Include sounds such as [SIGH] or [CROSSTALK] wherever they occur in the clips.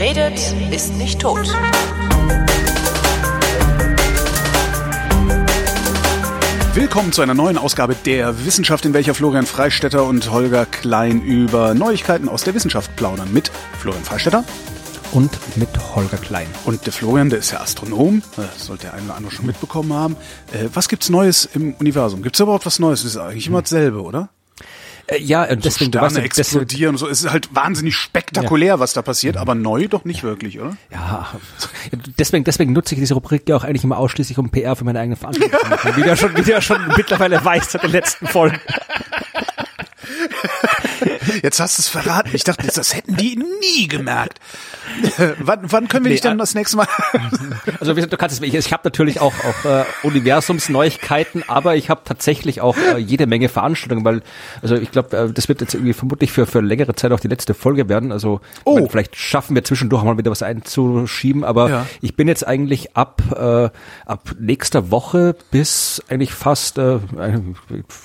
Wer redet, ist nicht tot. Willkommen zu einer neuen Ausgabe der Wissenschaft, in welcher Florian Freistetter und Holger Klein über Neuigkeiten aus der Wissenschaft plaudern. Mit Florian Freistetter. Und mit Holger Klein. Und der Florian, der ist ja Astronom, das sollte der eine oder andere schon mitbekommen haben. Äh, was gibt's Neues im Universum? Gibt's überhaupt was Neues? Das ist eigentlich immer dasselbe, oder? Äh, ja, und So deswegen, du Sterne weißt, ja, deswegen, explodieren und so. Es ist halt wahnsinnig spektakulär, was da passiert, aber neu doch nicht wirklich, oder? ja, deswegen, deswegen nutze ich diese Rubrik ja auch eigentlich immer ausschließlich, um PR für meine eigene Veranstaltung zu machen. Wie du ja schon, wie du ja schon mittlerweile weißt seit den letzten Folgen. Jetzt hast du es verraten. Ich dachte, das hätten die nie gemerkt. [LAUGHS] wann, wann können wir dich Nee, dann äh, das nächste Mal? [LAUGHS] Also du kannst es, ich, ich habe natürlich auch, auch äh, Universumsneuigkeiten, aber ich habe tatsächlich auch äh, jede Menge Veranstaltungen, weil, also ich glaube, äh, das wird jetzt irgendwie vermutlich für, für längere Zeit auch die letzte Folge werden. Also Oh. ich mein, vielleicht schaffen wir zwischendurch mal wieder was einzuschieben, aber Ja. ich bin jetzt eigentlich ab, äh, ab nächster Woche bis eigentlich fast äh,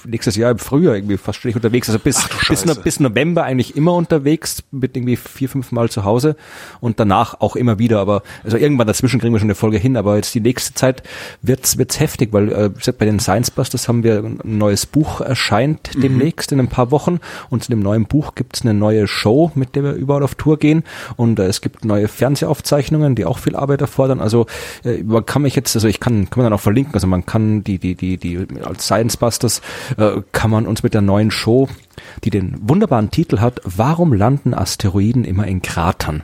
nächstes Jahr im Frühjahr irgendwie fast ständig unterwegs. Also bis, Ach bis, bis November eigentlich immer unterwegs, mit irgendwie vier, fünf Mal zu Hause und danach auch immer wieder. Aber also irgendwann dazwischen kriegen wir schon eine Folge hin, aber jetzt die nächste Zeit wird's wird's heftig, weil äh, bei den Science Busters haben wir ein neues Buch erscheint demnächst in ein paar Wochen und zu dem neuen Buch gibt's eine neue Show, mit der wir überall auf Tour gehen und äh, es gibt neue Fernsehaufzeichnungen, die auch viel Arbeit erfordern. Also äh, man kann mich jetzt, also ich kann, kann man dann auch verlinken, also man kann die, die, die, die als Science Busters äh, kann man uns mit der neuen Show, die den wunderbaren Titel hat, Warum landen Asteroiden immer in Kratern?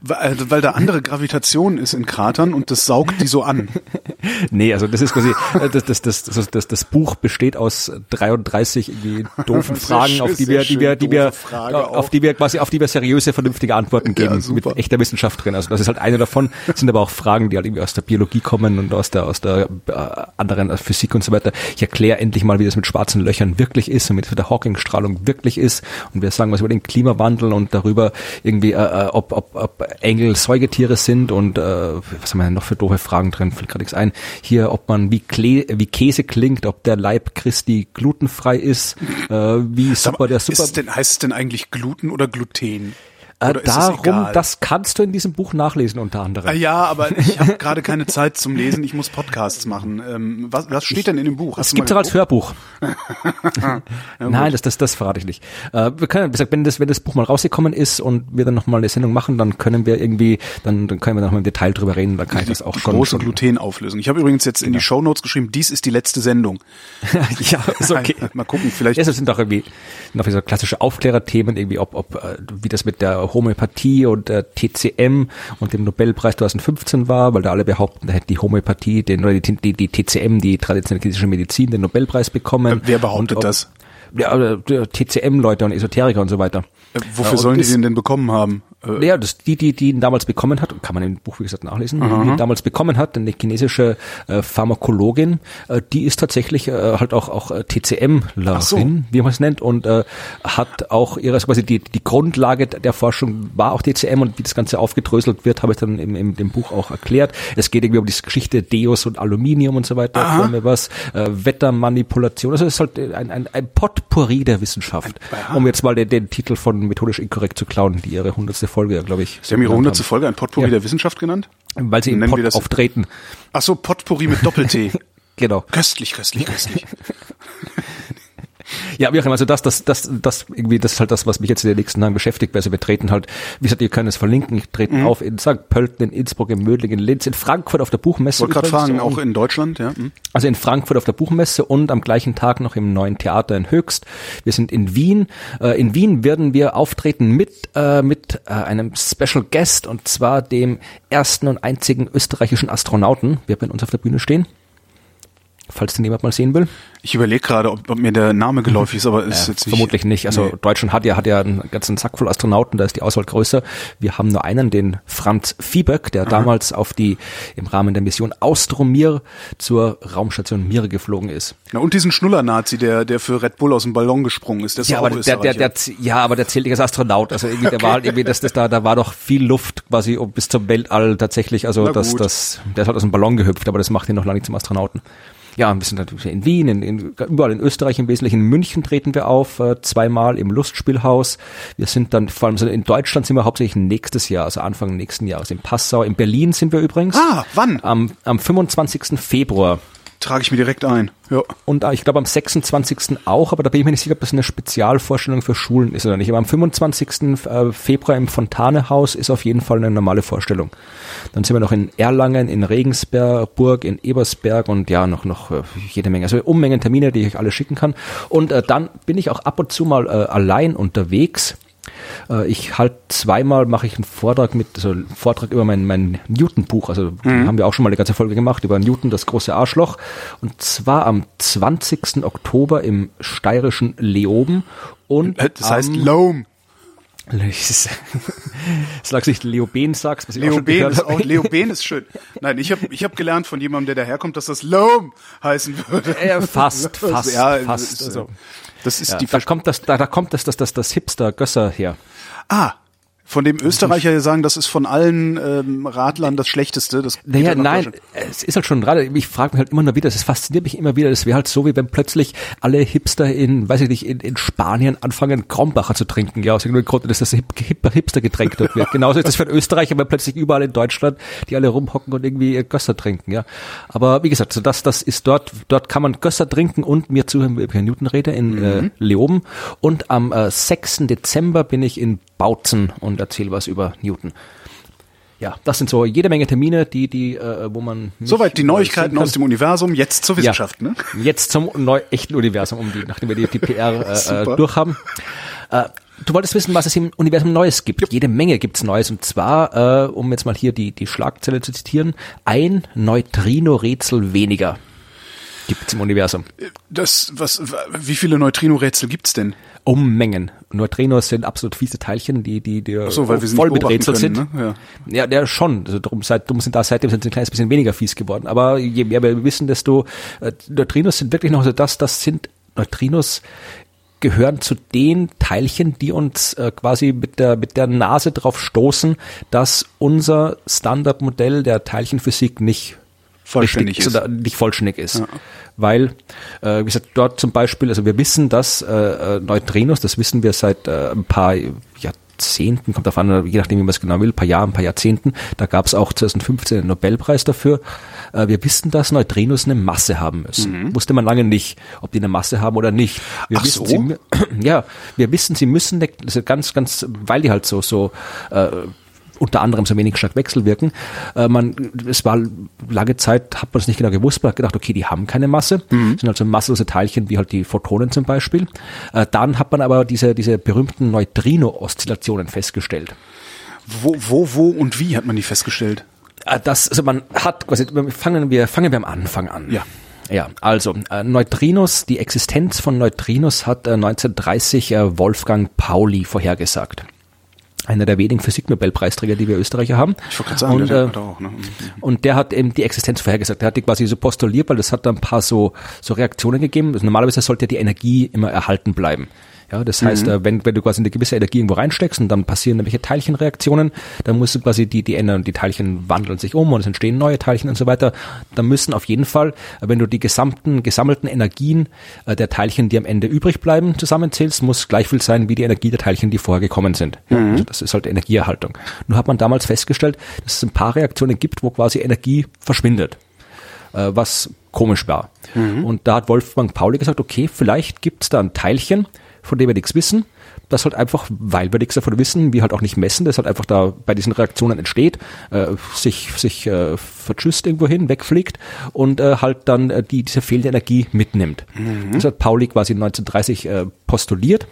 Weil, also, weil da andere Gravitation ist in Kratern und das saugt die so an. [LAUGHS] Nee, also das ist quasi, äh, das, das, das, das, das, das Buch besteht aus 33 irgendwie doofen [LAUGHS] Fragen, schön, auf die wir, die wir, die wir, Frage auf die wir quasi, auf die wir seriöse, vernünftige Antworten [LAUGHS] Ja, geben, super. mit echter Wissenschaft drin. Also das ist halt eine davon, sind aber auch Fragen, die halt irgendwie aus der Biologie kommen und aus der, aus der äh, anderen Physik und so weiter. Ich erkläre endlich mal, wie das mit schwarzen Löchern wirklich ist und mit der Hawking-Strahlung wirklich ist. Und wir sagen was über den Klimawandel und darüber irgendwie, äh, äh, ob, ob, ob Engel Säugetiere sind und äh, was haben wir denn noch für doofe Fragen drin? Fällt gerade nichts ein. Hier, ob man wie, Kle wie Käse klingt, ob der Leib Christi glutenfrei ist, äh, wie super der super. Ist denn, heißt es denn eigentlich Gluten oder Gluten? Äh, es darum, das kannst du in diesem Buch nachlesen unter anderem. Ja, aber [LAUGHS] ich habe gerade keine Zeit zum Lesen. Ich muss Podcasts machen. Ähm, was, was steht denn in dem Buch? Hast Es gibt auch als Hörbuch. [LAUGHS] [LAUGHS] Ja, Nein, das, das, das verrate ich nicht. Äh, wir können, wie gesagt, wenn das, wenn das Buch mal rausgekommen ist und wir dann nochmal eine Sendung machen, dann können wir irgendwie, dann, dann können wir nochmal im Detail drüber reden, dann kann ich das auch schon. große schon Glutenauflösung. Ich habe übrigens jetzt in die Shownotes geschrieben, dies ist die letzte Sendung. ja, ist okay. Mal gucken, vielleicht. Ja, das sind doch irgendwie noch so klassische Aufklärerthemen, irgendwie ob, ob äh, wie das mit der Homöopathie und der TCM und dem Nobelpreis 2015 war, weil da alle behaupten, da hätte die Homöopathie den oder die, die, die TCM, die traditionelle chinesische Medizin, den Nobelpreis bekommen. Wer behauptet ob- das? Ja, TCM-Leute und Esoteriker und so weiter. Äh, Wofür und sollen die den denn bekommen haben? Äh, Ja, das, die, die, die ihn damals bekommen hat, kann man im Buch, wie gesagt, nachlesen, die ihn damals bekommen hat, eine chinesische äh, Pharmakologin, äh, die ist tatsächlich äh, halt auch, auch äh, TCMlerin, Ach so. wie man es nennt, und äh, hat auch ihre, quasi die, die Grundlage der Forschung war auch TCM und wie das Ganze aufgedröselt wird, habe ich dann im, im dem Buch auch erklärt. Es geht irgendwie um die Geschichte Deus und Aluminium und so weiter, wir was, äh, Wettermanipulation, also es ist halt ein, ein, ein Potpourri der Wissenschaft, um jetzt mal den, den Titel von methodisch inkorrekt zu klauen, die ihre hundertste Folge, glaube ich. Sie haben ihre genannt hundertste Folge ein Potpourri Ja. der Wissenschaft genannt? Weil sie wir Pod das- auftreten. Ach so, Potpourri mit Doppel-T. [LAUGHS] Genau. köstlich, köstlich, köstlich. [LAUGHS] Ja, wie auch immer, also das, das, das, das irgendwie, das ist halt das, was mich jetzt in den nächsten Tagen beschäftigt, weil also wir treten halt, wie gesagt, ihr könnt es verlinken, ich trete auf in St. Pölten, in Innsbruck, in Mödling, in Linz, in Frankfurt auf der Buchmesse. Wollte gerade fragen, auch in Deutschland, ja? Hm. Also in Frankfurt auf der Buchmesse und am gleichen Tag noch im neuen Theater in Höchst. Wir sind in Wien. Äh, in Wien werden wir auftreten mit, äh, mit äh, einem Special Guest und zwar dem ersten und einzigen österreichischen Astronauten. Wir werden uns auf der Bühne stehen. Falls den jemand mal sehen will. Ich überlege gerade, ob, ob mir der Name geläufig ist, aber ist Äh, jetzt nicht. vermutlich nicht. Also Nee. Deutschland hat ja, hat ja einen ganzen Sack voll Astronauten, da ist die Auswahl größer. Wir haben nur einen, den Franz Viehböck, der damals auf die, im Rahmen der Mission Austromir zur Raumstation Mir geflogen ist. Na, und diesen Schnuller-Nazi, der, der für Red Bull aus dem Ballon gesprungen ist, der ist Ja, aber der, der, der, ja, aber der zählt nicht als Astronaut. Also irgendwie, der [LAUGHS] war halt irgendwie, das, das, da, da war doch viel Luft quasi um, bis zum Weltall tatsächlich. Also das, das, der ist halt aus dem Ballon gehüpft, aber das macht ihn noch lange nicht zum Astronauten. Ja, wir sind natürlich in Wien, in, in, überall in Österreich im Wesentlichen. In München treten wir auf, äh, zweimal im Lustspielhaus. Wir sind dann, vor allem in Deutschland sind wir hauptsächlich nächstes Jahr, also Anfang nächsten Jahres in Passau. In Berlin sind wir übrigens. Ah, wann? Am, am 25. Februar. Trage ich mir direkt ein. Ja. Und äh, ich glaube am 26. auch, aber da bin ich mir nicht sicher, ob das eine Spezialvorstellung für Schulen ist oder nicht. Aber am 25. äh, Februar im Fontanehaus ist auf jeden Fall eine normale Vorstellung. Dann sind wir noch in Erlangen, in Regensburg, in Ebersberg und ja, noch, noch äh, jede Menge. Also Unmengen Termine, die ich euch alle schicken kann. Und äh, dann bin ich auch ab und zu mal äh, allein unterwegs. Äh, ich halt zweimal mache ich einen Vortrag mit, also einen Vortrag über mein, mein Newton-Buch. Also Mhm. haben wir auch schon mal eine ganze Folge gemacht über Newton, das große Arschloch. Und zwar am 20. Oktober im steirischen Leoben. Und Äh, Das heißt am, Loam. Du nicht Leoben sagst, was ich auch Leoben gehört ist auch, Leoben ist schön. Nein, ich habe ich hab gelernt von jemandem, der daherkommt, dass das Loam heißen würde. Äh, fast, [LAUGHS] fast, ja, fast. Also, das ist ja, die da kommt das, da, da kommt das, das, das, das Hipster Gösser her. Ah, von dem Österreicher hier sagen, das ist von allen ähm, Radlern das Schlechteste. Das Naja, nein, es ist halt schon gerade, ich frage mich halt immer noch wieder, es fasziniert mich immer wieder, das wäre halt so, wie wenn plötzlich alle Hipster in, weiß ich nicht, in, in Spanien anfangen, Krombacher zu trinken, ja, aus irgendeinem Grund, dass das hip, hip, Hipster-Getränk dort wird. [LAUGHS] Genauso ist das für einen Österreicher, wenn plötzlich überall in Deutschland die alle rumhocken und irgendwie ihr Gösser trinken, ja. Aber wie gesagt, so das, das ist dort, dort kann man Gösser trinken und mir zuhören, wie über Newton rede, in äh, Leoben. Und am äh, 6. Dezember bin ich in Bautzen und erzähle was über Newton. Ja, das sind so jede Menge Termine, die, die, äh, wo man. Soweit die Neuigkeiten aus dem Universum, jetzt zur Wissenschaft. Ne? Jetzt zum neu, echten Universum, um die, nachdem wir die, die PR äh, äh, durchhaben. Äh, du wolltest wissen, was es im Universum Neues gibt. Jede Menge gibt's Neues. Und zwar, äh, um jetzt mal hier die, die Schlagzeile zu zitieren, ein Neutrino-Rätsel weniger gibt's im Universum. Das, was, wie viele Neutrino-Rätsel gibt's denn? Um Mengen. Neutrinos sind absolut fiese Teilchen, die, die, die so, weil wir voll mit Rätsel sind. ne? Ja, ja schon. Also darum, seit, darum sind da seitdem sind sie ein kleines bisschen weniger fies geworden. Aber je mehr wir wissen, desto äh, Neutrinos sind wirklich noch so das, das sind Neutrinos gehören zu den Teilchen, die uns äh, quasi mit der, mit der Nase drauf stoßen, dass unser Standardmodell der Teilchenphysik nicht Vollständig ist. oder nicht vollständig ist. Weil, äh, wie gesagt, dort zum Beispiel, also wir wissen, dass äh, äh, Neutrinos, das wissen wir seit äh, ein paar Jahrzehnten, kommt davon an, je nachdem, wie man es genau will, ein paar Jahren, ein paar Jahrzehnten, da gab es auch 2015 einen Nobelpreis dafür. Äh, wir wissen, dass Neutrinos eine Masse haben müssen. Wusste man lange nicht, ob die eine Masse haben oder nicht. Wir Mhm. Ach wissen, so? sie, [CLEARS THROAT] ja, wir wissen, sie müssen, eine- also ganz, ganz, weil die halt so, so äh, unter anderem so wenig stark wechselwirken. Äh, man, es war lange Zeit, hat man es nicht genau gewusst, man hat gedacht, okay, die haben keine Masse, Mhm. sind also masselose Teilchen wie halt die Photonen zum Beispiel. Äh, dann hat man aber diese, diese berühmten Neutrino-Oszillationen festgestellt. Wo, wo, wo und wie hat man die festgestellt? Äh, Das, also man hat quasi, fangen wir, fangen wir am Anfang an. Ja. Ja, also äh, Neutrinos, die Existenz von Neutrinos hat äh, 1930 äh, Wolfgang Pauli vorhergesagt. Einer der wenigen Physiknobelpreisträger, die wir Österreicher haben. Ich wollte gerade sagen, und, der äh, hat auch, ne? und der hat eben die Existenz vorhergesagt. Der hat die quasi so postuliert, weil das hat da ein paar so, so Reaktionen gegeben. Also normalerweise sollte die Energie immer erhalten bleiben. Ja, das heißt, Mhm. äh, wenn, wenn du quasi eine gewisse Energie irgendwo reinsteckst und dann passieren irgendwelche Teilchenreaktionen, dann musst du quasi die, die ändern, die Teilchen wandeln sich um und es entstehen neue Teilchen und so weiter. Dann müssen auf jeden Fall, wenn du die gesamten, gesammelten Energien äh, der Teilchen, die am Ende übrig bleiben, zusammenzählst, muss gleich viel sein wie die Energie der Teilchen, die vorher gekommen sind. Ja, also das ist halt Energieerhaltung. Nur hat man damals festgestellt, dass es ein paar Reaktionen gibt, wo quasi Energie verschwindet äh, was komisch war. Und da hat Wolfgang Pauli gesagt, okay, vielleicht gibt's da ein Teilchen, von dem wir nichts wissen, das halt einfach, weil wir nichts davon wissen, wir halt auch nicht messen, das halt einfach da bei diesen Reaktionen entsteht, äh, sich, sich äh, vertschüsst irgendwo hin, wegfliegt und äh, halt dann äh, die, diese fehlende Energie mitnimmt. Das hat Pauli quasi 1930 äh, postuliert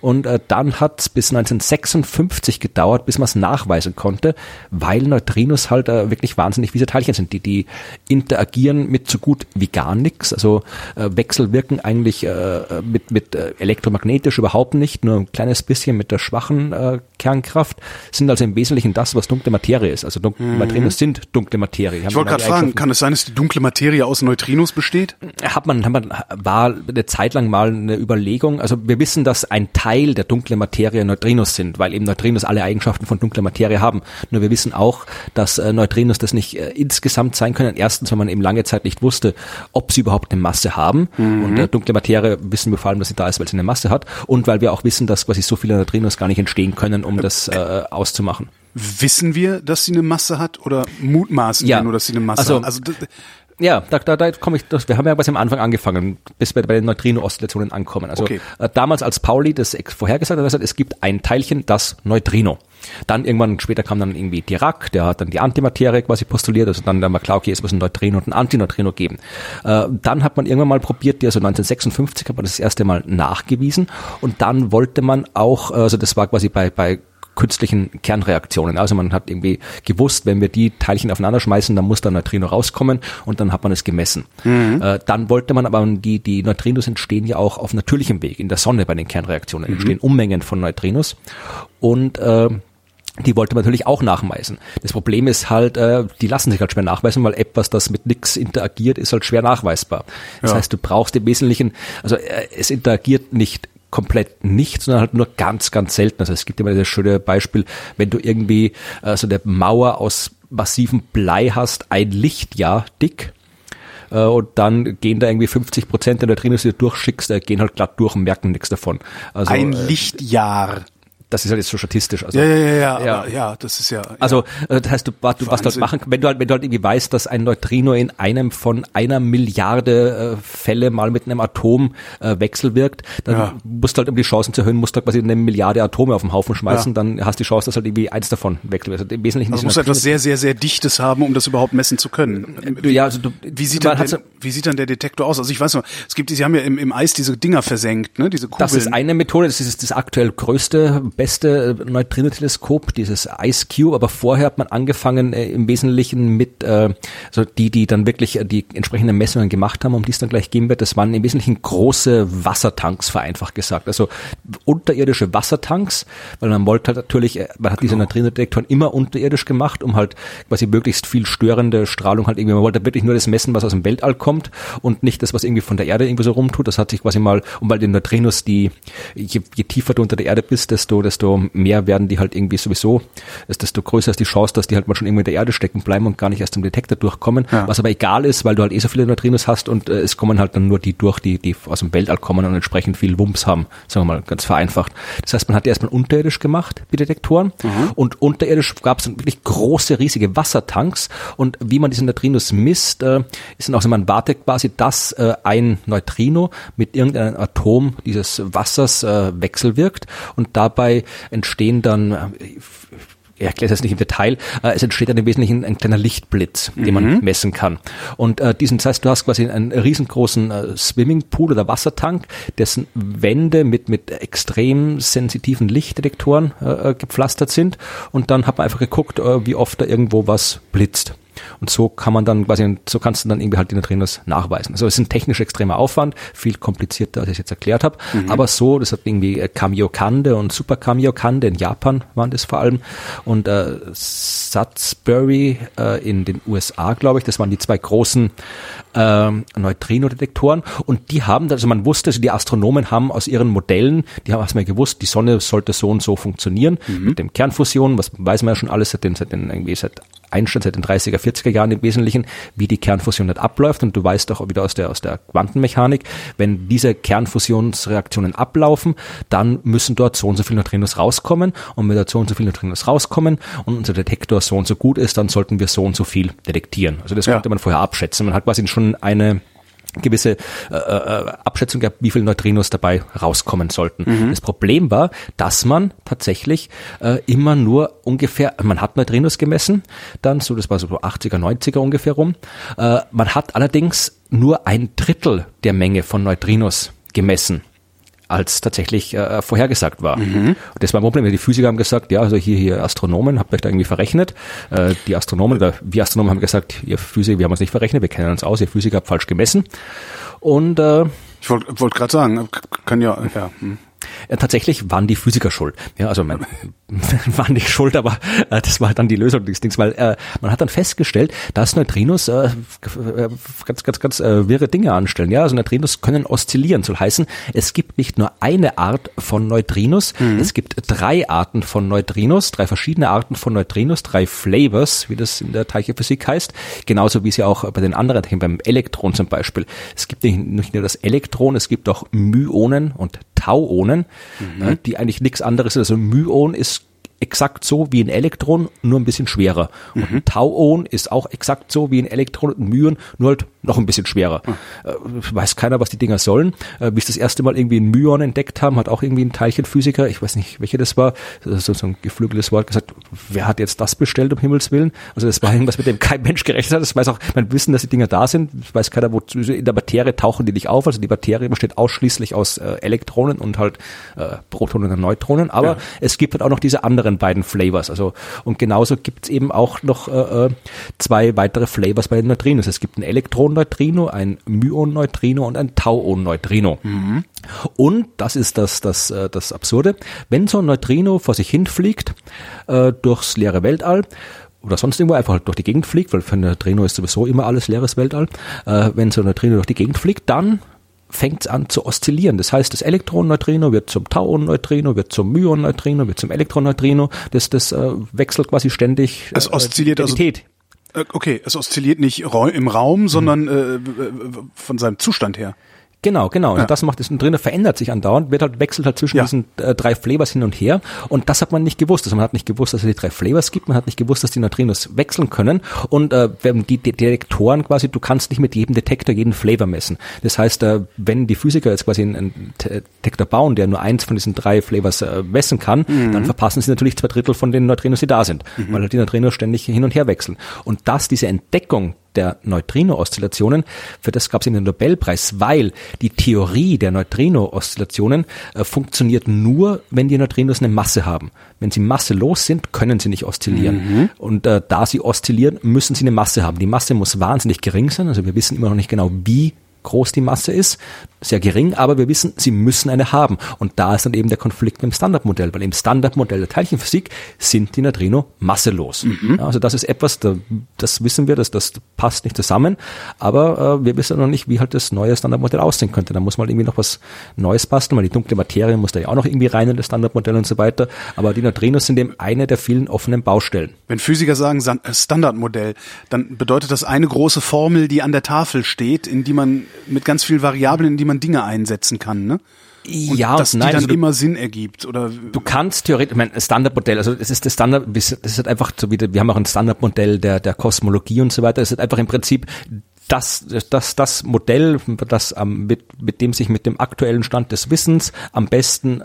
und äh, dann hat es bis 1956 gedauert, bis man es nachweisen konnte, weil Neutrinos halt äh, wirklich wahnsinnig fiese Teilchen sind, die, die interagieren mit so gut wie gar nichts, also äh, wechselwirken eigentlich äh, mit, mit äh, elektromagnetisch überhaupt nicht, nur ein kleines bisschen mit der schwachen äh, Kernkraft sind also im Wesentlichen das, was dunkle Materie ist. Also dunkle mhm. Neutrinos sind dunkle Materie. Ich wollte gerade fragen, kann es sein, dass die dunkle Materie aus Neutrinos besteht? Hat man, hat man, war eine Zeit lang mal eine Überlegung. Also wir wissen, dass ein Teil der dunklen Materie Neutrinos sind, weil eben Neutrinos alle Eigenschaften von dunkler Materie haben. Nur wir wissen auch, dass äh, Neutrinos das nicht äh, insgesamt sein können. Erstens, weil man eben lange Zeit nicht wusste, ob sie überhaupt eine Masse haben. Mhm. Und äh, dunkle Materie wissen wir vor allem, dass sie da ist, weil sie eine Masse hat. Und weil wir auch wissen, dass quasi so viele Neutrinos gar nicht entstehen können, um das äh, auszumachen. Wissen wir, dass sie eine Masse hat oder mutmaßen ja. wir nur, dass sie eine Masse also, hat? Also ja, da, da, da komme ich, das, wir haben ja quasi am Anfang angefangen, bis wir bei den Neutrino-Oszillationen ankommen. Also okay. äh, damals, als Pauli das vorhergesagt hat, es gibt ein Teilchen, das Neutrino. Dann irgendwann später kam dann irgendwie Dirac, der hat dann die Antimaterie quasi postuliert, also dann war klar, okay, es muss ein Neutrino und ein Antineutrino geben. Äh, dann hat man irgendwann mal probiert, die, also 1956 hat man das, das erste Mal nachgewiesen und dann wollte man auch, also das war quasi bei, bei künstlichen Kernreaktionen. Also man hat irgendwie gewusst, wenn wir die Teilchen aufeinander schmeißen, dann muss da ein Neutrino rauskommen und dann hat man es gemessen. Mhm. Äh, dann wollte man aber, die, die Neutrinos entstehen ja auch auf natürlichem Weg. In der Sonne bei den Kernreaktionen mhm. entstehen Unmengen von Neutrinos und äh, die wollte man natürlich auch nachweisen. Das Problem ist halt, äh, die lassen sich halt schwer nachweisen, weil etwas, das mit nichts interagiert, ist halt schwer nachweisbar. Das ja. heißt, du brauchst im Wesentlichen, also äh, es interagiert nicht komplett nicht, sondern halt nur ganz, ganz selten. Also es gibt immer das schöne Beispiel, wenn du irgendwie äh, so eine Mauer aus massivem Blei hast, ein Lichtjahr dick, äh, und dann gehen da irgendwie 50 Prozent der Neutrinos, die du durchschickst, äh, gehen halt glatt durch und merken nichts davon. Also, ein äh, Lichtjahr das ist halt jetzt so statistisch. Also, ja, ja, ja, ja, ja. das ist ja. Also äh, das heißt, du, was du was du halt machen, wenn du halt, wenn du halt irgendwie weißt, dass ein Neutrino in einem von einer Milliarde äh, Fälle mal mit einem Atom äh, wechselwirkt, dann musst du halt, um die Chancen zu erhöhen, musst du halt quasi eine Milliarde Atome auf den Haufen schmeißen, dann hast du die Chance, dass halt irgendwie eins davon wechselt. Also im Wesentlichen also musst du etwas sehr, sehr, sehr Dichtes haben, um das überhaupt messen zu können. Wie, ja, also du, wie sieht dann, der, wie sieht dann der Detektor aus? Also ich weiß noch, es gibt, sie haben ja im, im Eis diese Dinger versenkt, ne, diese Kugeln. Das ist eine Methode, das ist das aktuell größte, beste äh, Neutrino-Teleskop, dieses Ice Cube, aber vorher hat man angefangen äh, im Wesentlichen mit, äh, so die, die dann wirklich äh, die entsprechenden Messungen gemacht haben, um die es dann gleich gehen wird. Das waren im Wesentlichen große Wassertanks, vereinfacht gesagt. Also unterirdische Wassertanks, weil man wollte halt natürlich, äh, man hat diese genau. Neutrino-Detektoren immer unterirdisch gemacht, um halt quasi möglichst viel störende Strahlung halt irgendwie, man wollte wirklich nur das messen, was aus dem Weltall kommt und nicht das, was irgendwie von der Erde irgendwie so rumtut. Das hat sich quasi mal, und weil die Neutrinos, die, je, je tiefer du unter der Erde bist, desto, desto mehr werden die halt irgendwie sowieso, ist desto größer ist die Chance, dass die halt mal schon irgendwo in der Erde stecken bleiben und gar nicht erst im Detektor durchkommen. Ja. Was aber egal ist, weil du halt eh so viele Neutrinos hast und äh, es kommen halt dann nur die durch, die, die aus dem Weltall kommen und entsprechend viel Wumms haben, sagen wir mal ganz vereinfacht. Das heißt, man hat die erstmal unterirdisch gemacht, die Detektoren mhm. und unterirdisch gab es dann wirklich große, riesige Wassertanks und wie man diese Neutrinos misst, äh, ist dann auch so, man wartet quasi, dass äh, ein Neutrino mit irgendeinem Atom dieses Wassers äh, wechselwirkt und dabei entstehen dann, äh, ich erkläre das nicht im Detail, äh, es entsteht dann im Wesentlichen ein kleiner Lichtblitz, den man mhm. messen kann. Und äh, diesen, das heißt, du hast quasi einen riesengroßen äh, Swimmingpool oder Wassertank, dessen Wände mit, mit extrem sensitiven Lichtdetektoren äh, gepflastert sind. Und dann hat man einfach geguckt, äh, wie oft da irgendwo was blitzt. Und so kann man dann quasi, so kannst du dann irgendwie halt die Neutrinos nachweisen. Also es ist ein technisch extremer Aufwand, viel komplizierter, als ich es jetzt erklärt habe. Mhm. Aber so, das hat irgendwie äh, Kamiokande und Super Kamiokande in Japan waren das vor allem. Und äh, Sudbury äh, in den USA, glaube ich, das waren die zwei großen äh, Neutrino-Detektoren. Und die haben, also man wusste, also die Astronomen haben aus ihren Modellen, die haben erstmal gewusst, die Sonne sollte so und so funktionieren mhm. mit dem Kernfusion, was weiß man ja schon alles seit den, seit den irgendwie seit Einstein seit den 30er, 40er Jahren im Wesentlichen, wie die Kernfusion nicht abläuft. Und du weißt auch wieder aus der, aus der Quantenmechanik, wenn diese Kernfusionsreaktionen ablaufen, dann müssen dort so und so viele Neutrinos rauskommen. Und wenn dort so und so viele Neutrinos rauskommen und unser Detektor so und so gut ist, dann sollten wir so und so viel detektieren. Also das ja. konnte man vorher abschätzen. Man hat quasi schon eine gewisse äh, äh, Abschätzung gehabt, wie viele Neutrinos dabei rauskommen sollten. Mhm. Das Problem war, dass man tatsächlich äh, immer nur ungefähr, man hat Neutrinos gemessen, dann so, das war so 80er, 90er ungefähr rum. Äh, man hat allerdings nur ein Drittel der Menge von Neutrinos gemessen als tatsächlich äh, vorhergesagt war. Mhm. Und das war ein Problem. Die Physiker haben gesagt, ja, also hier, hier Astronomen, habt euch da irgendwie verrechnet. Äh, die Astronomen oder wir Astronomen haben gesagt, ihr Physiker, wir haben uns nicht verrechnet, wir kennen uns aus, ihr Physiker habt falsch gemessen. Und äh, ich wollte wollt gerade sagen, kann ja, ja. Hm. Ja, tatsächlich waren die Physiker schuld. Ja, also man, [LAUGHS] waren nicht schuld, aber äh, das war dann die Lösung des Dings, weil äh, man hat dann festgestellt, dass Neutrinos äh, äh, ganz, ganz, ganz äh, wirre Dinge anstellen. Ja, also Neutrinos können oszillieren. Soll heißen, es gibt nicht nur eine Art von Neutrinos, mhm. es gibt drei Arten von Neutrinos, drei verschiedene Arten von Neutrinos, drei Flavors, wie das in der Teilchenphysik heißt, genauso wie es ja auch bei den anderen Teilchen, beim Elektron zum Beispiel. Es gibt nicht nur das Elektron, es gibt auch Myonen und Tauonen, mhm. äh, die eigentlich nichts anderes sind. Also Myon ist exakt so wie ein Elektron, nur ein bisschen schwerer. Mhm. Und ein Tauon ist auch exakt so wie ein Elektron und ein Myon, nur halt noch ein bisschen schwerer. Mhm. weiß keiner, was die Dinger sollen. Äh, wie es das erste Mal irgendwie ein Myon entdeckt haben, hat auch irgendwie ein Teilchenphysiker, ich weiß nicht, welcher das war, so, so ein geflügeltes Wort gesagt, wer hat jetzt das bestellt, um Himmels Willen? Also das war irgendwas, mit dem kein Mensch gerechnet hat. Das weiß auch, man wissen, dass die Dinger da sind. Das weiß keiner, wo in der Materie tauchen die nicht auf. Also die Materie besteht ausschließlich aus äh, Elektronen und halt äh, Protonen und Neutronen. Aber ja. es gibt halt auch noch diese anderen beiden Flavors. Also und genauso gibt es eben auch noch äh, äh, zwei weitere Flavors bei den Neutrinos. Es gibt ein Elektron-Neutrino, ein Myon-Neutrino und ein Tauon-Neutrino. Mhm. Und das ist das, das, äh, das Absurde. Wenn so ein Neutrino vor sich hinfliegt äh, durchs leere Weltall, oder sonst irgendwo einfach halt durch die Gegend fliegt, weil für ein Neutrino ist sowieso immer alles leeres Weltall. Äh, wenn so ein Neutrino durch die Gegend fliegt, dann fängt es an zu oszillieren. Das heißt, das Elektron-Neutrino wird zum Tauon-Neutrino, wird zum Myon-Neutrino, wird zum Elektron-Neutrino. Das, das äh, wechselt quasi ständig. Äh, es oszilliert also äh, Okay, es oszilliert nicht im Raum, sondern äh, von seinem Zustand her. Genau, genau. Ja. Und das macht es drin, verändert sich andauernd, wird halt, wechselt halt zwischen ja. diesen äh, drei Flavors hin und her. Und das hat man nicht gewusst. Also man hat nicht gewusst, dass es die drei Flavors gibt, man hat nicht gewusst, dass die Neutrinos wechseln können. Und äh, die Detektoren quasi, du kannst nicht mit jedem Detektor jeden Flavor messen. Das heißt, äh, wenn die Physiker jetzt quasi einen Detektor bauen, der nur eins von diesen drei Flavors äh, messen kann, mhm. dann verpassen sie natürlich zwei Drittel von den Neutrinos, die da sind, mhm. weil halt die Neutrinos ständig hin und her wechseln. Und dass diese Entdeckung der Neutrino-Oszillationen. Für das gab es eben den Nobelpreis, weil die Theorie der Neutrino-Oszillationen äh, funktioniert nur, wenn die Neutrinos eine Masse haben. Wenn sie masselos sind, können sie nicht oszillieren. Mhm. Und äh, da sie oszillieren, müssen sie eine Masse haben. Die Masse muss wahnsinnig gering sein. Also wir wissen immer noch nicht genau, wie groß die Masse ist, sehr gering, aber wir wissen, sie müssen eine haben. Und da ist dann eben der Konflikt mit dem Standardmodell, weil im Standardmodell der Teilchenphysik sind die Neutrino masselos. Mhm. also das ist etwas, das wissen wir, dass das passt nicht zusammen, aber äh, wir wissen noch nicht, wie halt das neue Standardmodell aussehen könnte. Da muss mal irgendwie noch was Neues basteln, weil die dunkle Materie muss da ja auch noch irgendwie rein in das Standardmodell und so weiter. Aber die Neutrinos sind eben eine der vielen offenen Baustellen. Wenn Physiker sagen Standardmodell, dann bedeutet das eine große Formel, die an der Tafel steht, in die man mit ganz vielen Variablen, in die man Dinge einsetzen kann, ne? Und ja, dass nein, die dann also immer Sinn ergibt oder du kannst theoretisch, ich meine, Standardmodell, also es ist das Standard, das ist einfach so wie wir haben auch ein Standardmodell der der Kosmologie und so weiter. Es ist einfach im Prinzip das, das, das Modell, das mit, mit dem sich mit dem aktuellen Stand des Wissens am besten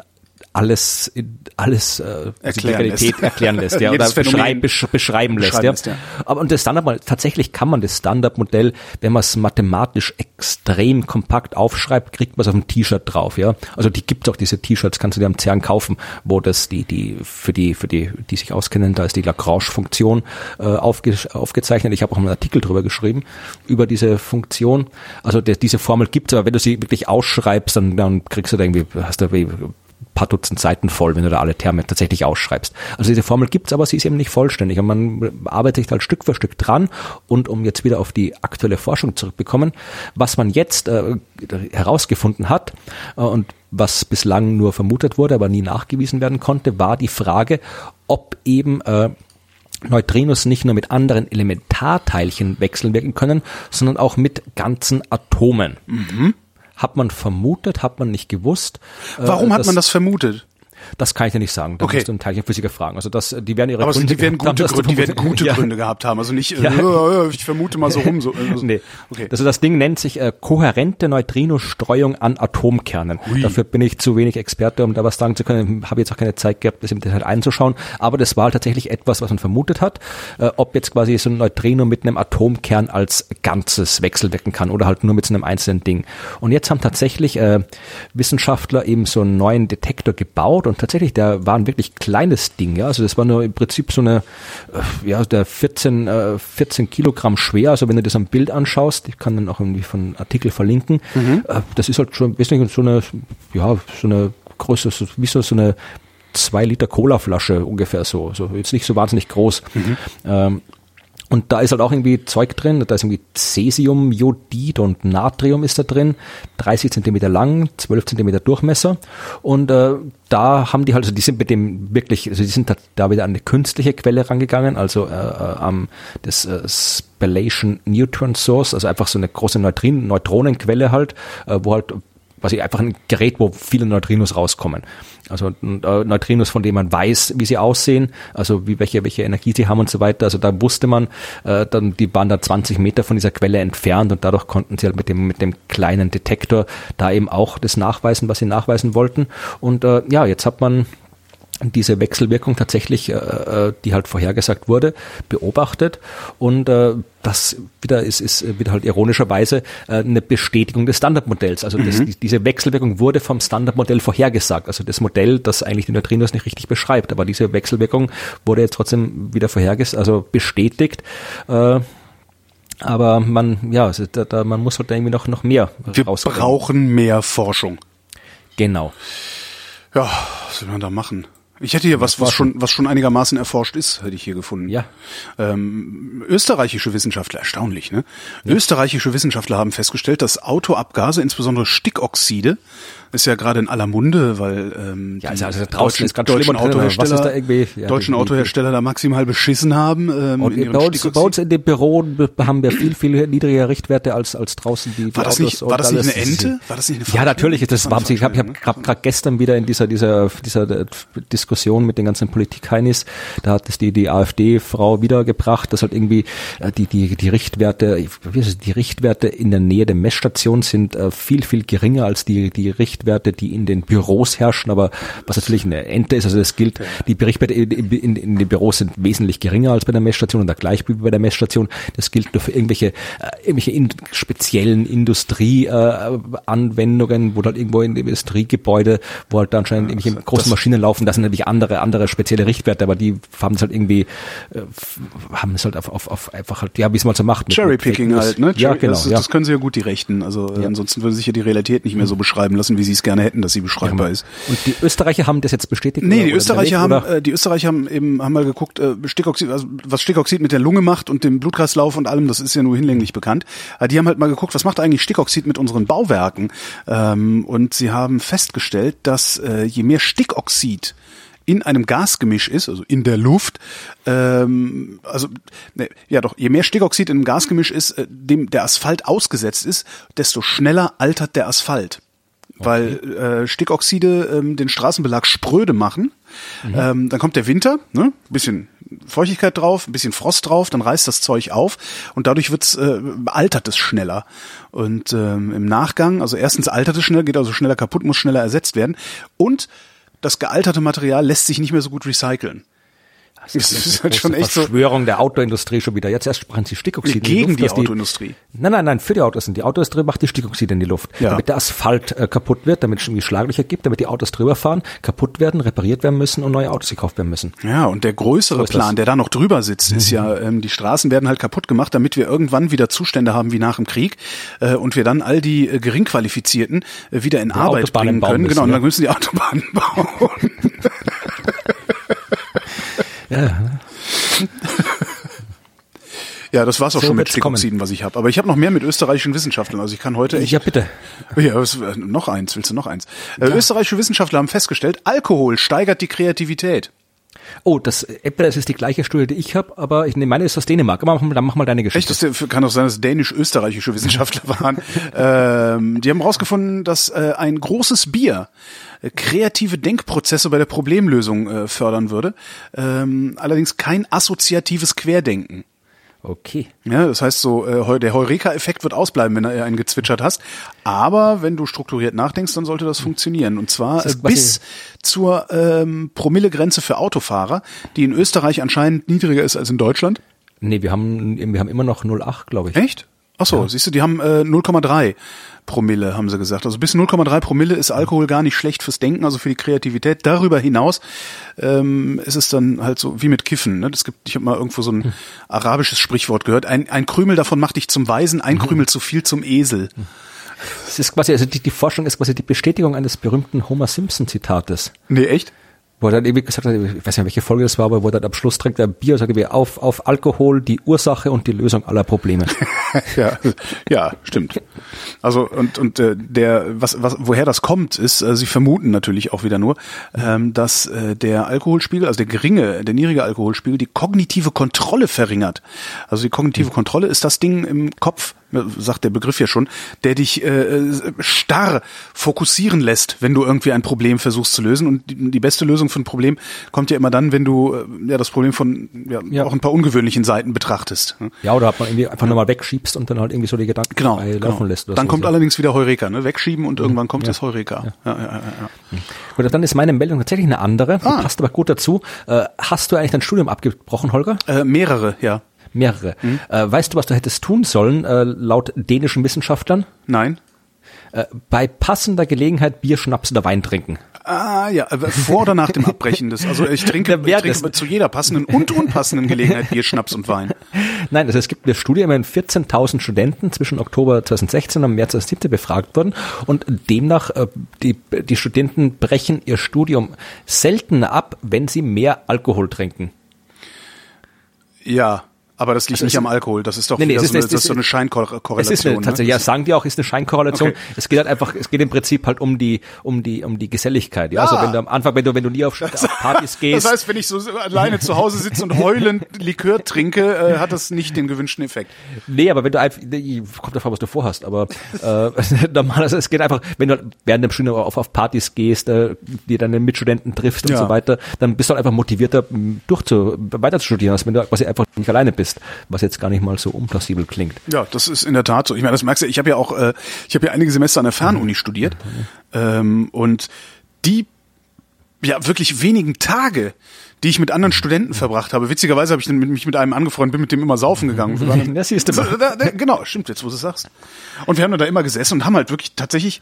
alles alles äh, erklären die Realität lässt. erklären lässt, ja, [LAUGHS] oder beschreib, besch, beschreiben lässt, ja. lässt ja. Aber und das Standardmodell, tatsächlich kann man das Standardmodell, wenn man es mathematisch extrem kompakt aufschreibt, kriegt man es auf ein T-Shirt drauf, ja. Also die gibt auch diese T-Shirts, kannst du dir am CERN kaufen, wo das die die für die für die die sich auskennen, da ist die Lagrange-Funktion äh, aufge, aufgezeichnet. Ich habe auch einen Artikel drüber geschrieben über diese Funktion. Also der, diese Formel gibt's, aber wenn du sie wirklich ausschreibst, dann, dann kriegst du da irgendwie hast du paar Dutzend Seiten voll, wenn du da alle Terme tatsächlich ausschreibst. Also diese Formel gibt's, aber sie ist eben nicht vollständig und man arbeitet halt Stück für Stück dran und um jetzt wieder auf die aktuelle Forschung zurückbekommen, was man jetzt äh, herausgefunden hat äh, und was bislang nur vermutet wurde, aber nie nachgewiesen werden konnte, war die Frage, ob eben äh, Neutrinos nicht nur mit anderen Elementarteilchen wechseln können, sondern auch mit ganzen Atomen. Mhm. Hat man vermutet, hat man nicht gewusst. Warum äh, hat man das vermutet? Das kann ich dir nicht sagen. Da okay. musst du einen Teilchenphysiker fragen. Also das, die werden ihre Aber Gründe die werden gute, haben, Gründe, die werden gute ja. Gründe gehabt haben. Also nicht, [LAUGHS] ja. äh, ich vermute mal so rum. So, also, nee. okay. Also das Ding nennt sich äh, kohärente Neutrinostreuung an Atomkernen. Hui. Dafür bin ich zu wenig Experte, um da was sagen zu können. Habe jetzt auch keine Zeit gehabt, das im Detail einzuschauen. Aber das war tatsächlich etwas, was man vermutet hat. Äh, ob jetzt quasi so ein Neutrino mit einem Atomkern als Ganzes wechselwirken kann oder halt nur mit so einem einzelnen Ding. Und jetzt haben tatsächlich äh, Wissenschaftler eben so einen neuen Detektor gebaut und und tatsächlich, der war ein wirklich kleines Ding, ja. Also das war nur im Prinzip so eine, äh, ja, der 14, äh, 14 Kilogramm schwer. Also wenn du das am Bild anschaust, ich kann dann auch irgendwie von Artikel verlinken, mhm. äh, das ist halt schon ein bisschen so eine, ja, so eine Größe, so, wie so, so eine zwei Liter Cola-Flasche ungefähr so. So jetzt nicht so wahnsinnig groß. Ähm, und da ist halt auch irgendwie Zeug drin, da ist irgendwie Cäsium, Jodid und Natrium ist da drin, 30 Zentimeter lang, 12 Zentimeter Durchmesser. Und äh, da haben die halt, also die sind mit dem wirklich, also die sind da, da wieder an eine künstliche Quelle rangegangen, also äh, äh, am das äh, Spallation Neutron Source, also einfach so eine große Neutrin Neutronenquelle halt, äh, wo halt quasi einfach ein Gerät, wo viele Neutrinos rauskommen. Also äh, Neutrinos, von denen man weiß, wie sie aussehen, also wie welche welche Energie sie haben und so weiter. Also da wusste man, äh, dann die waren da 20 Meter von dieser Quelle entfernt und dadurch konnten sie halt mit dem mit dem kleinen Detektor da eben auch das nachweisen, was sie nachweisen wollten. Und äh, ja, jetzt hat man diese Wechselwirkung tatsächlich, äh, äh, die halt vorhergesagt wurde, beobachtet und äh, das wieder ist, ist wieder halt ironischerweise äh, eine Bestätigung des Standardmodells. Also das, Mhm. die, diese Wechselwirkung wurde vom Standardmodell vorhergesagt. Also das Modell, das eigentlich die Neutrinos nicht richtig beschreibt, aber diese Wechselwirkung wurde jetzt trotzdem wieder vorhergesagt, also bestätigt. Äh, aber man, ja, also da, da, man muss halt irgendwie noch noch mehr Wir brauchen mehr Forschung. Genau. Ja, was soll man da machen? Ich hätte hier was, was schon, was schon einigermaßen erforscht ist, hätte ich hier gefunden. Ja. Ähm, österreichische Wissenschaftler, erstaunlich, ne? Österreichische Wissenschaftler haben festgestellt, dass Autoabgase, insbesondere Stickoxide, ist ja gerade in aller Munde, weil ähm, Ja, die also, also draußen deutschen, deutschen Autohersteller, da irgendwie- ja, deutschen Autohersteller da maximal beschissen haben. Ähm, Und in bei uns, bei uns in dem Büro haben wir viel, viel niedrigere Richtwerte als, als draußen die, war das Autos nicht, war das nicht eine Ente? War das nicht eine Ja, Veranstaltung? natürlich, das war ich habe ich hab gerade gestern wieder in dieser, dieser, dieser äh, Diskussion mit den ganzen Politik-Heinis, da hat es die, die AfD-Frau wiedergebracht, dass halt irgendwie äh, die, die, die Richtwerte, wie ist es, die Richtwerte in der Nähe der Messstation sind äh, viel, viel geringer als die, die Richtwerte, die in den Büros herrschen, aber was natürlich eine Ente ist, also das gilt, die Richtwerte in, in, in den Büros sind wesentlich geringer als bei der Messstation und da gleich wie bei der Messstation. Das gilt nur für irgendwelche, äh, irgendwelche in, speziellen Industrieanwendungen, äh, wo halt irgendwo in Industriegebäude, wo halt da anscheinend irgendwelche großen Maschinen laufen, das sind natürlich andere, andere spezielle Richtwerte, aber die haben es halt irgendwie, äh, haben es halt auf, auf, auf einfach halt, ja, wie es mal so macht. Cherrypicking halt, ne? Ja, Cherry- genau. Das, ja. das können sie ja gut, die Rechten. Also Ja. ansonsten würde sich ja die Realität nicht mehr so beschreiben lassen, wie sie es gerne hätten, dass sie beschreibbar ist. Und die Österreicher haben das jetzt bestätigt? Nee, die Österreicher haben, oder? äh, die Österreicher haben eben haben mal geguckt, äh, Stickoxid, also was Stickoxid mit der Lunge macht und dem Blutkreislauf und allem, das ist ja nur hinlänglich bekannt. Äh, die haben halt mal geguckt, was macht eigentlich Stickoxid mit unseren Bauwerken? Ähm, und sie haben festgestellt, dass äh, je mehr Stickoxid in einem Gasgemisch ist, also in der Luft, ähm, also ne, ja doch, je mehr Stickoxid in einem Gasgemisch ist, äh, dem der Asphalt ausgesetzt ist, desto schneller altert der Asphalt. Weil äh, Stickoxide ähm, den Straßenbelag spröde machen. Ähm, dann kommt der Winter, ne? bisschen Feuchtigkeit drauf, ein bisschen Frost drauf, dann reißt das Zeug auf und dadurch wird's, äh, altert es schneller. Und ähm, im Nachgang, also erstens altert es schnell, geht also schneller kaputt, muss schneller ersetzt werden. Und das gealterte Material lässt sich nicht mehr so gut recyceln. Das ist halt schon echt so Verschwörung der Autoindustrie schon wieder. Jetzt erst sprachen sie Stickoxide in gegen Luft, die Autoindustrie. Nein, nein, nein, für die Autos. Die Autoindustrie macht die Stickoxide in die Luft. Ja. Damit der Asphalt äh, kaputt wird, damit es irgendwie Schlaglöcher gibt, damit die Autos drüber fahren, kaputt werden, repariert werden müssen und neue Autos gekauft werden müssen. Ja, und der größere So ist Plan, das. Mhm. der da noch drüber sitzt, ist ja, ähm, die Straßen werden halt kaputt gemacht, damit wir irgendwann wieder Zustände haben wie nach dem Krieg äh, und wir dann all die äh, Geringqualifizierten äh, wieder in Arbeit Autobahnen bringen bauen können. müssen, genau, und dann müssen die Autobahnen [LAUGHS] bauen. [LAUGHS] Ja, das war's auch So schon mit. Stickoxiden, was ich habe. Aber ich habe noch mehr mit österreichischen Wissenschaftlern. Also ich kann heute echt Ja, bitte. [LAUGHS] ja, was, äh, noch eins, willst du noch eins? Äh, österreichische Wissenschaftler haben festgestellt, Alkohol steigert die Kreativität. Oh, das Apple, das ist die gleiche Studie, die ich habe, aber ich nehme meine ist aus Dänemark. Aber mach mal, dann mach mal deine Echt, Geschichte. das kann doch sein, dass dänisch-österreichische [LAUGHS] Wissenschaftler waren. ähm, die haben herausgefunden, dass äh, ein großes Bier äh, kreative Denkprozesse bei der Problemlösung äh, fördern würde. Ähm, allerdings kein assoziatives Querdenken. Okay. Ja, das heißt so, äh, der Heureka-Effekt wird ausbleiben, wenn du einen gezwitschert hast. Aber wenn du strukturiert nachdenkst, dann sollte das funktionieren. Und zwar äh, bis zur ähm, Promillegrenze für Autofahrer, die in Österreich anscheinend niedriger ist als in Deutschland. Nee, wir haben, wir haben immer noch 0,8, glaube ich. Echt? Ach so, siehst du, die haben äh, 0,3 Promille, haben sie gesagt. Also bis 0,3 Promille ist Alkohol gar nicht schlecht fürs Denken, also für die Kreativität. Darüber hinaus ähm, ist es dann halt so wie mit Kiffen. Ne? Das gibt, ich habe mal irgendwo so ein arabisches Sprichwort gehört. Ein, ein Krümel davon macht dich zum Weisen, ein Krümel zu viel zum Esel. Es ist quasi, also die, die Forschung ist quasi die Bestätigung eines berühmten Homer Simpson Zitates. Nee, echt? Wo er dann irgendwie gesagt hat, ich weiß nicht, welche Folge das war, aber wo er dann am Schluss trinkt er Bier und sagt irgendwie auf, auf Alkohol, die Ursache und die Lösung aller Probleme. [LAUGHS] ja, ja, stimmt. Also und und äh, der was was woher das kommt ist, äh, sie vermuten natürlich auch wieder nur, ähm, dass äh, der Alkoholspiegel, also der geringe, der niedrige Alkoholspiegel, die kognitive Kontrolle verringert. Also die kognitive Kontrolle ist das Ding im Kopf, sagt der Begriff ja schon, der dich äh, starr fokussieren lässt, wenn du irgendwie ein Problem versuchst zu lösen. Und die, die beste Lösung für ein Problem kommt ja immer dann, wenn du äh, ja das Problem von ja, Ja. auch ein paar ungewöhnlichen Seiten betrachtest. ne? Ja, oder hat man irgendwie einfach nochmal wegschiebst und dann halt irgendwie so die Gedanken Genau, genau. laufen lässt. oder Dann so. kommt So. allerdings wieder Heureka, ne? Wegschieben und irgendwann kommt das Heureka. Ja. Ja, ja, ja, ja. Gut, dann ist meine Meldung tatsächlich eine andere, Ah. passt aber gut dazu. Äh, hast du eigentlich dein Studium abgebrochen, Holger? Äh, mehrere, ja. Mehrere. Mhm. Äh, weißt du, was du hättest tun sollen, äh, laut dänischen Wissenschaftlern? Nein. Äh, bei passender Gelegenheit Bier, Schnaps oder Wein trinken. Ah ja, aber vor oder nach dem Abbrechen des. Also ich trinke, ich trinke zu jeder passenden und unpassenden Gelegenheit Bier, Schnaps und Wein. [LAUGHS] Nein, also es gibt eine Studie, immerhin 14.000 Studenten zwischen Oktober 2016 und März 2017 befragt wurden und demnach äh, die, die Studenten brechen ihr Studium seltener ab, wenn sie mehr Alkohol trinken. Ja, aber das liegt Also nicht es- am Alkohol. Das ist doch Nee, nee, es ist- so, eine, es das ist ist- so eine Es Scheinkorrelation. ist eine, tatsächlich, ja, ne? sagen die auch, ist eine Scheinkorrelation. Okay. Es geht halt einfach, es geht im Prinzip halt um die, um die, um die Geselligkeit. Ja, also Ah. wenn du am Anfang, wenn du, wenn du nie auf, auf Partys [LAUGHS] gehst, Das heißt, wenn ich so alleine zu Hause sitze und heulend Likör trinke, äh, hat das nicht den gewünschten Effekt. Nee, aber wenn du einfach, kommt davon, was du vorhast, aber äh, [LAUGHS] normalerweise, es geht einfach, wenn du während dem Studium auf, auf Partys gehst, äh, dir deine Mitstudenten triffst und Ja. so weiter, dann bist du halt einfach motivierter, m, durchzu, weiter zu studieren, als wenn du quasi einfach nicht alleine bist, was jetzt gar nicht mal so unplausibel klingt. Ja, das ist in der Tat so. Ich meine, das merkst du, ich habe ja auch, äh, ich habe ja einige Semester an der Fernuni studiert ähm, und die ja wirklich wenigen Tage, die ich mit anderen Studenten verbracht habe. Witzigerweise habe ich mich mit einem angefreundet, bin mit dem immer saufen gegangen. Das [LAUGHS] siehst du mal. Da- da- Genau, stimmt jetzt, wo du es sagst. Und wir haben da immer gesessen und haben halt wirklich tatsächlich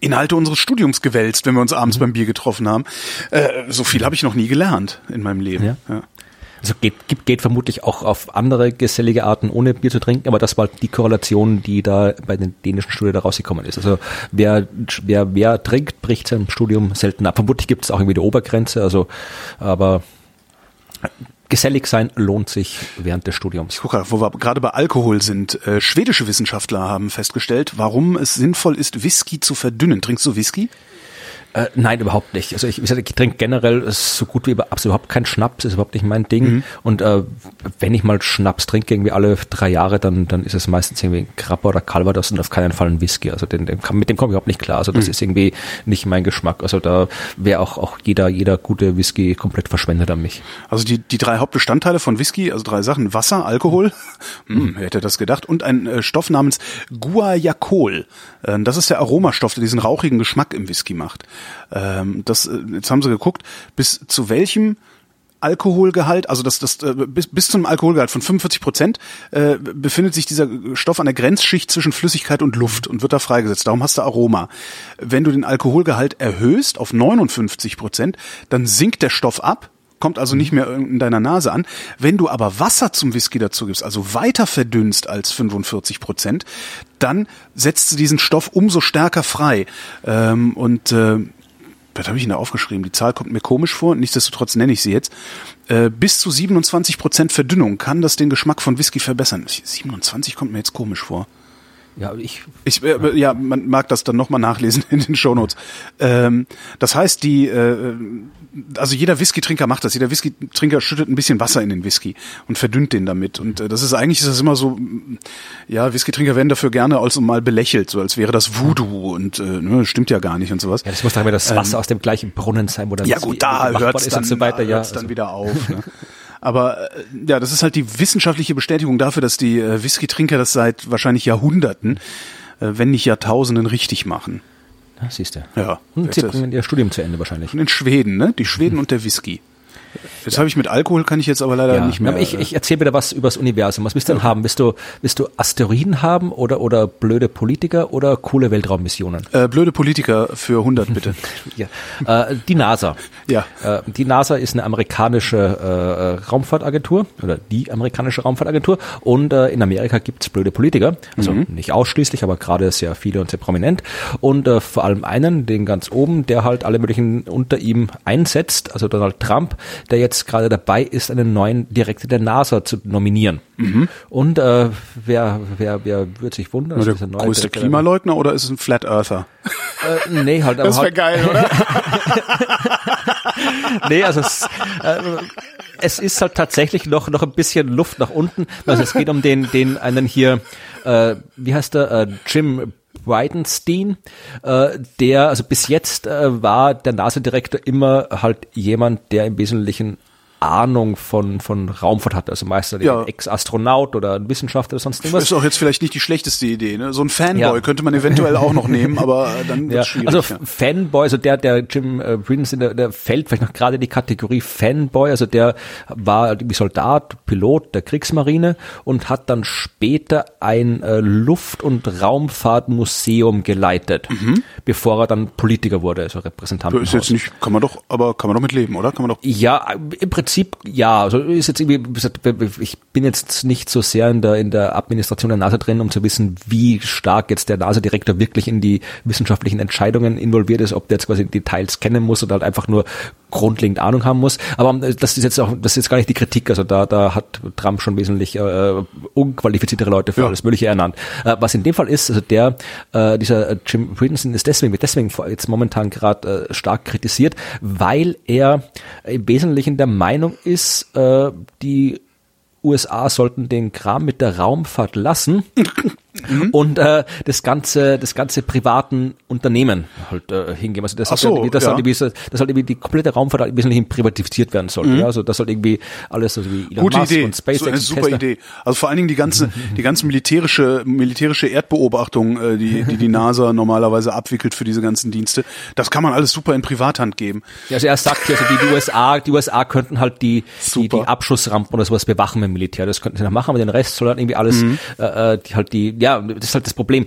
Inhalte unseres Studiums gewälzt, wenn wir uns abends beim Bier getroffen haben. Äh, so viel habe ich noch nie gelernt in meinem Leben. Ja. Ja. Also geht, geht, vermutlich auch auf andere gesellige Arten, ohne Bier zu trinken, aber das war die Korrelation, die da bei den dänischen Studien da rausgekommen ist. Also wer, wer, wer trinkt, bricht sein Studium selten ab. Vermutlich gibt es auch irgendwie die Obergrenze, also aber gesellig sein lohnt sich während des Studiums. Ich gucke, wo wir gerade bei Alkohol sind. Äh, schwedische Wissenschaftler haben festgestellt, warum es sinnvoll ist, Whisky zu verdünnen. Trinkst du Whisky? Äh, nein, überhaupt nicht. Also ich, gesagt, ich trinke generell so gut wie absolut überhaupt keinen Schnaps, ist überhaupt nicht mein Ding. Und äh, wenn ich mal Schnaps trinke, irgendwie alle drei Jahre, dann, dann ist es meistens irgendwie ein Krabber oder Calvados und auf keinen Fall ein Whisky. Also den, den, mit dem komme ich überhaupt nicht klar. Also das ist irgendwie nicht mein Geschmack. Also da wäre auch, auch jeder, jeder gute Whisky komplett verschwendet an mich. Also die, die drei Hauptbestandteile von Whisky, also drei Sachen, Wasser, Alkohol, hm, wer hätte das gedacht, und ein äh, Stoff namens Guaiacol. Ähm, das ist der Aromastoff, der diesen rauchigen Geschmack im Whisky macht. Ähm, das, äh, jetzt haben sie geguckt, bis zu welchem Alkoholgehalt, also das, das äh, bis, bis zum Alkoholgehalt von 45 Prozent äh, befindet sich dieser Stoff an der Grenzschicht zwischen Flüssigkeit und Luft und wird da freigesetzt. Darum hast du Aroma. Wenn du den Alkoholgehalt erhöhst auf 59 Prozent, dann sinkt der Stoff ab, kommt also nicht mehr in deiner Nase an. Wenn du aber Wasser zum Whisky dazu gibst, also weiter verdünnst als 45 Prozent, dann setzt du diesen Stoff umso stärker frei. Ähm, und äh, was habe ich denn da aufgeschrieben? Die Zahl kommt mir komisch vor, nichtsdestotrotz nenne ich sie jetzt. Äh, bis zu 27 Prozent Verdünnung kann das den Geschmack von Whisky verbessern. 27 kommt mir jetzt komisch vor. Ja, ich Ich, äh, ja, man mag das dann nochmal nachlesen [LAUGHS] in den Shownotes. Ähm, das heißt, die, äh, also jeder Whisky-Trinker macht das. Jeder Whisky-Trinker schüttet ein bisschen Wasser in den Whisky und verdünnt den damit. Und äh, das ist eigentlich ist das immer so, mm, ja, Whisky-Trinker werden dafür gerne also mal belächelt, so als wäre das Voodoo und äh, ne, stimmt ja gar nicht und sowas. ja, das muss doch immer das Wasser aus dem gleichen Brunnen sein, wo dann Ähm, Ja gut, da hört es dann, so weiter. Ja, hört's dann also- wieder auf. Ne? [LAUGHS] Aber äh, ja, das ist halt die wissenschaftliche Bestätigung dafür, dass die äh, Whisky-Trinker das seit wahrscheinlich Jahrhunderten, äh, wenn nicht Jahrtausenden, richtig machen. Ja, siehst du. Ja. Und sie bringen ihr Studium zu Ende wahrscheinlich. Und in Schweden, ne? Die Schweden und der Whisky. Jetzt habe ich mit Alkohol kann ich jetzt aber leider Ja, nicht mehr. aber ich, ich erzähle wieder was übers Universum. Was willst du denn haben? Willst du, willst du Asteroiden haben oder, oder blöde Politiker oder coole Weltraummissionen? äh, blöde Politiker für 100 bitte. [LAUGHS] Ja. Äh, die NASA. Ja. Äh, die NASA ist eine amerikanische äh, Raumfahrtagentur oder die amerikanische Raumfahrtagentur und äh, in Amerika gibt's blöde Politiker. Also nicht ausschließlich, aber gerade sehr viele und sehr prominent. Und äh, vor allem einen, den ganz oben, der halt alle möglichen unter ihm einsetzt, also Donald Trump, der jetzt gerade dabei ist, einen neuen Direktor der NASA zu nominieren. Und äh, wer, wer, wer wird sich wundern? der dass dieser neue größte Direktor der- Klimaleugner oder ist es ein Flat Earther? Äh, nee, halt, Das wäre halt, geil, oder? [LAUGHS] nee, also es, äh, es ist halt tatsächlich noch noch ein bisschen Luft nach unten. Also es geht um den den einen hier, äh, wie heißt der, äh, Jim Bridenstine, äh, der also bis jetzt äh, war der NASA-Direktor immer halt jemand, der im Wesentlichen Ahnung von von Raumfahrt hat, also meistens Ja. ein Ex-Astronaut oder ein Wissenschaftler oder sonst irgendwas. Das ist auch jetzt vielleicht nicht die schlechteste Idee. Ne? So ein Fanboy Ja. könnte man eventuell auch noch nehmen, [LAUGHS] aber dann Ja, wird's schwierig. also ja. Fanboy, also der, der Jim äh, Brinson, der, der fällt vielleicht noch gerade in die Kategorie Fanboy, also der war irgendwie Soldat, Pilot der Kriegsmarine und hat dann später ein äh, Luft- und Raumfahrtmuseum geleitet, bevor er dann Politiker wurde, also Repräsentant. Mhm. Ist jetzt nicht, kann man doch, aber kann man doch mit leben, oder? Kann man doch. Ja, im Prinzip ja. Also ist jetzt irgendwie, ich bin jetzt nicht so sehr in der in der Administration der NASA drin, um zu wissen, wie stark jetzt der NASA-Direktor wirklich in die wissenschaftlichen Entscheidungen involviert ist, ob der jetzt quasi Details kennen muss oder halt einfach nur grundlegend Ahnung haben muss. Aber ähm, das ist jetzt auch, das ist jetzt gar nicht die Kritik. Also da da hat Trump schon wesentlich äh, unqualifiziertere Leute für Ja. alles Mögliche ernannt. Äh, was in dem Fall ist, also der äh, dieser äh, Jim Brittenson ist deswegen wird deswegen jetzt momentan gerade äh, stark kritisiert, weil er im Wesentlichen der Meinung ist, äh, die USA sollten den Kram mit der Raumfahrt lassen [LAUGHS] Mhm. und äh, das ganze das ganze privaten Unternehmen halt äh, hingeben. Also das, Ach so, halt das, ja. halt irgendwie, so- das halt irgendwie die komplette Raumfahrt halt im Wesentlichen privatisiert werden sollte. Ja, also das halt irgendwie alles also wie Elon Mhm. Gute Musk Idee, und SpaceX so eine super Tesla. Idee. Also vor allen Dingen die ganze, die ganze militärische, militärische Erdbeobachtung, äh, die, die die NASA [LAUGHS] normalerweise abwickelt für diese ganzen Dienste, das kann man alles super in Privathand geben. Ja, also er sagt also die, die USA, die USA könnten halt die, die, die Abschussrampen oder sowas bewachen im Militär. Das könnten sie noch machen, aber den Rest soll halt irgendwie alles, Mhm. äh, äh, die halt die, ja, das ist halt das Problem.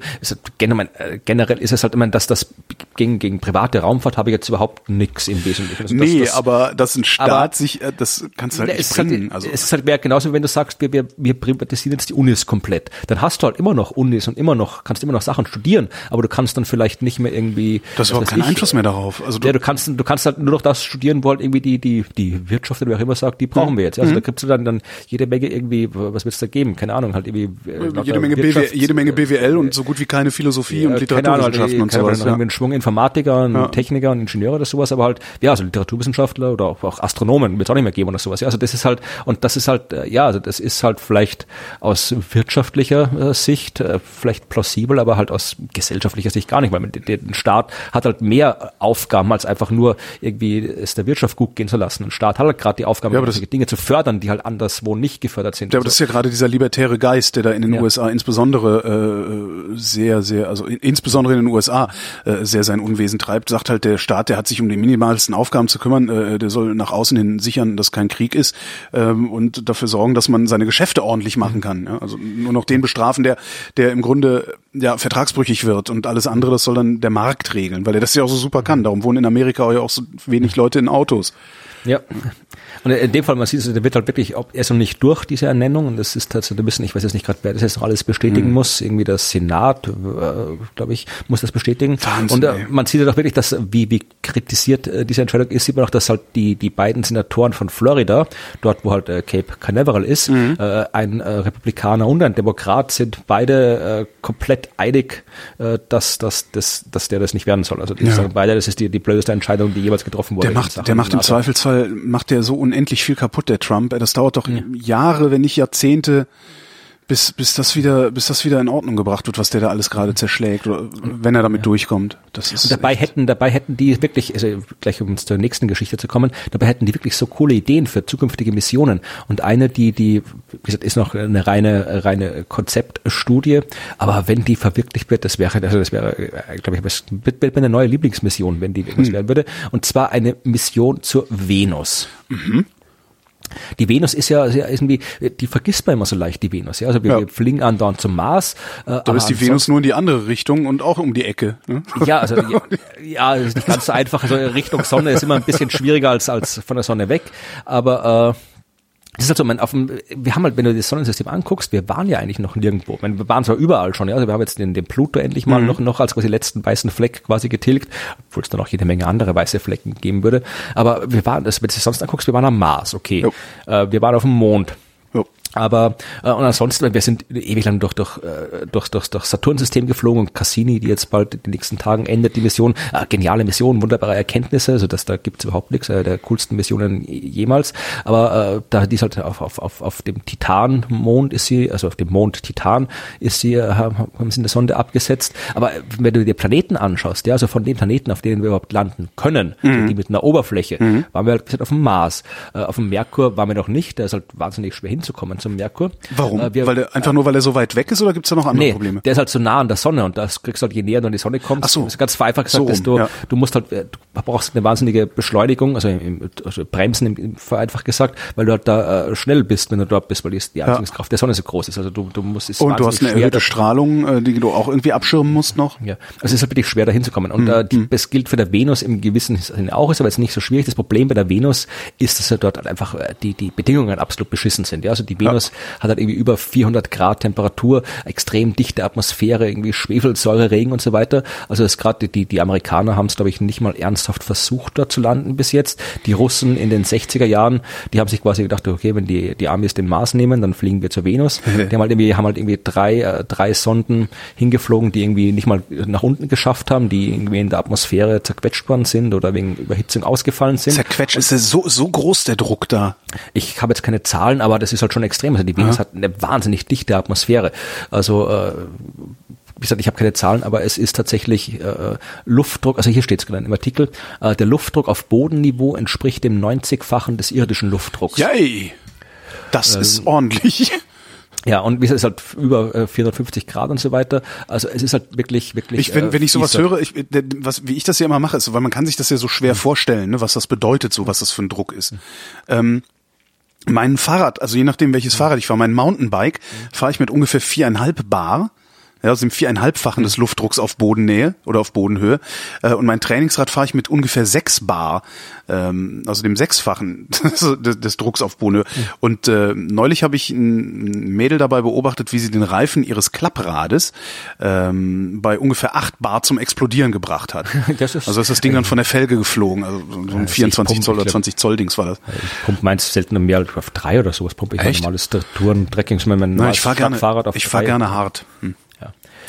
Generell, äh, generell ist es halt immer, dass das gegen, gegen private Raumfahrt habe ich jetzt überhaupt nichts im Wesentlichen. Also nee, das, aber dass ein Staat sich, äh, das kannst du halt nicht ist halt, bringen. Also, es ist halt mehr genauso, wie wenn du sagst, wir, wir, wir privatisieren jetzt die Unis komplett. Dann hast du halt immer noch Unis und immer noch, kannst immer noch Sachen studieren, aber du kannst dann vielleicht nicht mehr irgendwie. das was ist überhaupt keinen ich, Einfluss mehr darauf. Also du, ja, du kannst, du kannst halt nur noch das studieren, wo halt irgendwie die, die, die Wirtschaft oder wer auch immer sagt, die Mhm. brauchen wir jetzt. Also da gibt's dann, dann jede Menge irgendwie, was wird's da geben? Keine Ahnung, halt irgendwie. äh, jede Menge, BW, Wirtschafts- jede Menge BWL und so gut wie keine Philosophie und Ahnung, halt, Literaturwissenschaften und sowas. Ja. einen Schwung Informatiker, und Ja. Techniker und Ingenieure oder sowas, aber halt, ja, also Literaturwissenschaftler oder auch, auch Astronomen wird es auch nicht mehr geben oder sowas. Ja, also das ist halt, und das ist halt, äh, ja, also das ist halt vielleicht aus wirtschaftlicher äh, Sicht äh, vielleicht plausibel, aber halt aus gesellschaftlicher Sicht gar nicht, weil der Staat hat halt mehr Aufgaben, als einfach nur irgendwie es der Wirtschaft gut gehen zu lassen. Ein Staat hat halt gerade die Aufgabe, Ja, das- Dinge zu fördern, die halt anderswo nicht gefördert sind. Ja, aber das ist ja gerade dieser libertäre Geist, der da in den Ja. USA insbesondere äh, sehr, sehr, also in, insbesondere in den USA äh, sehr sein Unwesen treibt, sagt halt der Staat, der hat sich um die minimalsten Aufgaben zu kümmern, äh, der soll nach außen hin sichern, dass kein Krieg ist ähm, und dafür sorgen, dass man seine Geschäfte ordentlich machen kann. Ja? Also nur noch den bestrafen, der, der im Grunde ja vertragsbrüchig wird und alles andere, das soll dann der Markt regeln, weil er das ja auch so super kann. Darum wohnen in Amerika ja auch so wenig Leute in Autos. Ja. Und in dem Fall, man sieht, also, der wird halt wirklich, ob er so nicht durch diese Ernennung, und das ist tatsächlich, da müssen, ich weiß jetzt nicht gerade, wer das jetzt noch alles bestätigen Mhm. muss, irgendwie der Senat, äh, glaube ich, muss das bestätigen. Wahnsinn, und äh, man sieht ja doch wirklich, dass, wie, wie kritisiert äh, diese Entscheidung ist, sieht man auch, dass halt die, die beiden Senatoren von Florida, dort wo halt äh, Cape Canaveral ist, Mhm. äh, ein äh, Republikaner und ein Demokrat sind beide äh, komplett einig, äh, dass, dass, dass, dass der das nicht werden soll. Also die Ja. sagen beide, das ist die, die blödeste Entscheidung, die jemals getroffen wurde. Der macht, der macht im. Zweifelsfall, macht der so unendlich viel kaputt, der Trump. Das dauert doch Jahre, wenn nicht Jahrzehnte, bis, bis das wieder, bis das wieder in Ordnung gebracht wird, was der da alles gerade zerschlägt, oder wenn er damit durchkommt. Das ist Und dabei hätten, dabei hätten die wirklich, also gleich um zur nächsten Geschichte zu kommen, dabei hätten die wirklich so coole Ideen für zukünftige Missionen. Und eine, die, die, wie gesagt, ist noch eine reine, reine Konzeptstudie, aber wenn die verwirklicht wird, das wäre, also das wäre, glaube ich, das wird, meine neue Lieblingsmission, wenn die irgendwas werden würde. Und zwar eine Mission zur Venus. Die Venus ist ja, ist ja irgendwie, die vergisst man immer so leicht, die Venus. Ja? Also wir, Ja. wir fliegen andauernd zum Mars. Äh, Da ist die Venus nur in die andere Richtung und auch um die Ecke. Ne? Ja, also [LAUGHS] ja, ja, ist nicht ganz so einfach. Also Richtung Sonne ist immer ein bisschen schwieriger als als von der Sonne weg. Aber äh, das ist halt so, man, auf dem, wir haben halt, wenn du das Sonnensystem anguckst, wir waren ja eigentlich noch nirgendwo. Ich meine, wir waren zwar überall schon, ja, also wir haben jetzt den, den Pluto endlich mal noch, noch als quasi letzten weißen Fleck quasi getilgt, obwohl es dann auch jede Menge andere weiße Flecken geben würde. Aber wir waren, das, wenn du das sonst anguckst, wir waren am Mars, okay. Äh, wir waren auf dem Mond. Aber äh, und ansonsten, wir sind ewig lang durch durch äh, durch durch, durch Saturn-System geflogen und Cassini, die jetzt bald in den nächsten Tagen endet die Mission, äh, geniale Mission, wunderbare Erkenntnisse, also dass da gibt's überhaupt nichts, äh, der coolsten Missionen jemals. Aber äh, da die ist halt auf auf auf auf dem Titan-Mond ist sie, also auf dem Mond Titan ist sie, äh, haben sie eine Sonde abgesetzt. Aber wenn du dir Planeten anschaust, ja, also von den Planeten, auf denen wir überhaupt landen können, also die mit einer Oberfläche, waren wir halt auf dem Mars, äh, auf dem Merkur waren wir noch nicht, da ist halt wahnsinnig schwer hinzukommen zum Merkur. Warum? Äh, wir, weil der, einfach nur, weil er so weit weg ist oder gibt's da noch andere Nee, Probleme? der ist halt so nah an der Sonne und das kriegst du halt je näher du an die Sonne kommst. Ach so. Ist ganz vereinfacht gesagt, So dass rum, du, ja. du musst halt, äh, du brauchst eine wahnsinnige Beschleunigung, also, im, also Bremsen im, im, vereinfacht gesagt, weil du halt da äh, schnell bist, wenn du dort bist, weil die, die Anziehungskraft der Sonne so groß ist. Also du, du musst es Und du hast eine schwer, erhöhte Strahlung, äh, die du auch irgendwie abschirmen musst noch. ja, also es ist halt wirklich schwer da hinzukommen. Und äh, die, das gilt für der Venus im gewissen Sinne auch, ist aber jetzt nicht so schwierig. Das Problem bei der Venus ist, dass ja dort halt einfach äh, die, die Bedingungen absolut beschissen sind. Ja, also die Venus hat halt irgendwie über 400 Grad Temperatur, extrem dichte Atmosphäre, irgendwie Schwefelsäure, Regen und so weiter. Also das gerade die, die Amerikaner haben es, glaube ich, nicht mal ernsthaft versucht, dort zu landen bis jetzt. Die Russen in den 60er Jahren, die haben sich quasi gedacht, okay, wenn die, die Amis den Mars nehmen, dann fliegen wir zur Venus. [LAUGHS] Die haben halt irgendwie, haben halt irgendwie drei, äh, drei Sonden hingeflogen, die irgendwie nicht mal nach unten geschafft haben, die irgendwie in der Atmosphäre zerquetscht worden sind oder wegen Überhitzung ausgefallen sind. Zerquetscht. Ist ja so, so groß der Druck da. Ich habe jetzt keine Zahlen, aber das ist halt schon extrem. Also die Venus hat eine wahnsinnig dichte Atmosphäre. Also äh, wie gesagt, ich habe keine Zahlen, aber es ist tatsächlich äh, Luftdruck, also hier steht es gerade im Artikel, äh, der Luftdruck auf Bodenniveau entspricht dem 90-fachen des irdischen Luftdrucks. Yay! Das Ähm, ist ordentlich. Ja, und wie gesagt, es ist halt über äh, 450 Grad und so weiter. Also es ist halt wirklich, wirklich. Ich, wenn, äh, wenn ich sowas dort. höre, ich, was, wie ich das ja immer mache, ist, weil man kann sich das ja so schwer vorstellen, ne, was das bedeutet, so was das für ein Druck ist. Ähm, mein Fahrrad, also je nachdem welches Fahrrad ich fahre, mein Mountainbike, fahre ich mit ungefähr viereinhalb Bar. Ja, also dem viereinhalbfachen des Luftdrucks auf Bodennähe oder auf Bodenhöhe. Äh, und mein Trainingsrad fahre ich mit ungefähr sechs Bar, ähm, also dem sechsfachen [LAUGHS] des, des Drucks auf Bodenhöhe. Und äh, neulich habe ich ein Mädel dabei beobachtet, wie sie den Reifen ihres Klapprades ähm, bei ungefähr acht Bar zum Explodieren gebracht hat. [LAUGHS] Das ist- also ist das Ding dann von der Felge geflogen. Also so ein ich 24 pump- Zoll oder ich glaub- 20 Zoll Dings war das. Ich pumpe meins selten mehr auf drei oder sowas. Pumpe ich Echt? normales Touren, Trekking, mein Na, normales ich fahre gerne, Fahrrad auf ich fahr drei. gerne hart. Hm.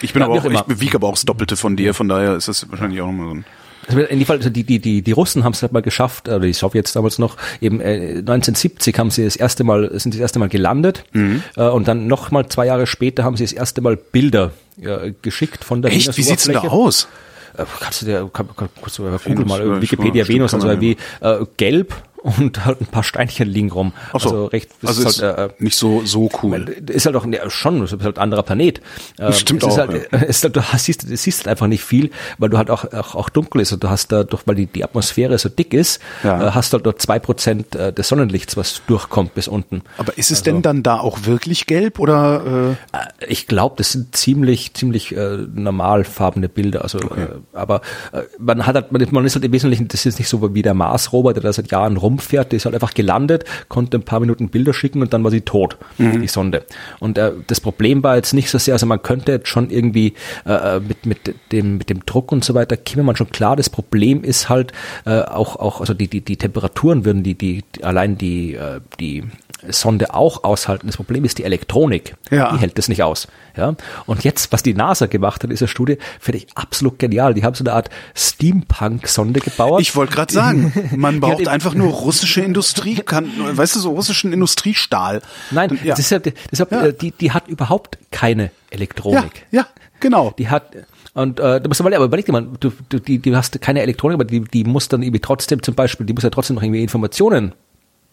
Ich bin Ja, aber auch, ich bewege aber auch das Doppelte von dir, von daher ist das wahrscheinlich auch nochmal so ein. Also in Fall, also die, die, die, die Russen haben es halt mal geschafft, oder die Sowjets damals noch, eben äh, 1970 haben sie das erste Mal, sind sie das erste Mal gelandet Mhm. äh, und dann noch mal zwei Jahre später haben sie das erste Mal Bilder äh, geschickt von der Echt? Wie sieht's denn da aus? Äh, Kannst du dir, kann, kann, kannst du Google mal, äh, Wikipedia Venus, also wie äh, gelb und halt ein paar Steinchen liegen rum. Ach so. Also recht, das also ist halt, äh, nicht so so cool. ist halt auch ja, schon, das ist halt ein anderer Planet. Ähm, stimmt auch, Halt, es ist halt, du hast, siehst, siehst halt einfach nicht viel, weil du halt auch, auch, auch dunkel ist und du hast da, durch, weil die, die Atmosphäre so dick ist, Ja. äh, hast du halt dort zwei Prozent äh, des Sonnenlichts, was durchkommt bis unten. Aber ist es Also denn dann da auch wirklich gelb oder? Äh, Äh, Ich glaube, das sind ziemlich, ziemlich äh, normalfarbene Bilder. Also, äh, aber äh, man hat halt, man, man ist halt im Wesentlichen, das ist nicht so wie der Mars-Rover, der da seit Jahren rumfährt, der ist halt einfach gelandet, konnte ein paar Minuten Bilder schicken und dann war sie tot, die Sonde. Und äh, das Problem war jetzt nicht so sehr, also man könnte jetzt schon irgendwie äh, mit, mit dem, mit dem Druck und so weiter, käme man schon klar. Das Problem ist halt äh, auch, auch, also die, die, die Temperaturen würden die, die, die allein die, äh, die Sonde auch aushalten. Das Problem ist die Elektronik. Ja. Die hält das nicht aus. Ja. Und jetzt, was die NASA gemacht hat, ist eine Studie, finde ich absolut genial. Die haben so eine Art Steampunk-Sonde gebaut. ich wollte gerade sagen, [LAUGHS] man braucht einfach nur russische Industrie, kann, weißt du, so russischen Industriestahl. Nein, ja. deshalb, deshalb Ja. äh, die, die hat überhaupt keine ja, Elektronik. ja, genau. Die hat und äh, du musst mal, aber überleg dir mal, du, du, die, die hast keine Elektronik, aber die, die muss dann irgendwie trotzdem zum Beispiel, die muss ja trotzdem noch irgendwie Informationen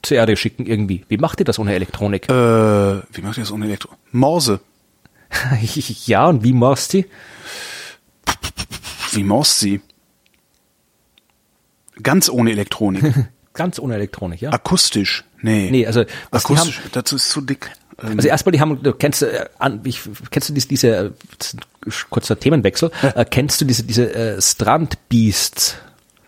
zur Erde schicken irgendwie. Wie macht ihr das ohne Elektronik? Äh, wie macht ihr das ohne Elektro? Morse. [LAUGHS] ja, und wie machst du? Wie morst sie? Ganz ohne Elektronik. [LAUGHS] ganz ohne Elektronik, ja. Akustisch? Nee. Nee, also Akustisch, haben, dazu ist zu dick. Ähm, also erstmal, die haben, du kennst, äh, an, ich, kennst du diese, diese äh, kurzer Themenwechsel, [LAUGHS] äh, kennst du diese, diese äh, Strandbeasts?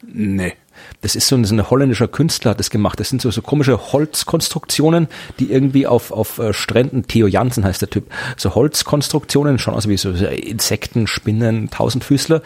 nee. Das ist so ein, so ein holländischer Künstler hat das gemacht. Das sind so, so komische Holzkonstruktionen, die irgendwie auf, auf äh, Stränden, Theo Jansen heißt der Typ, so Holzkonstruktionen, schon aus wie so, Insekten, Spinnen, Tausendfüßler,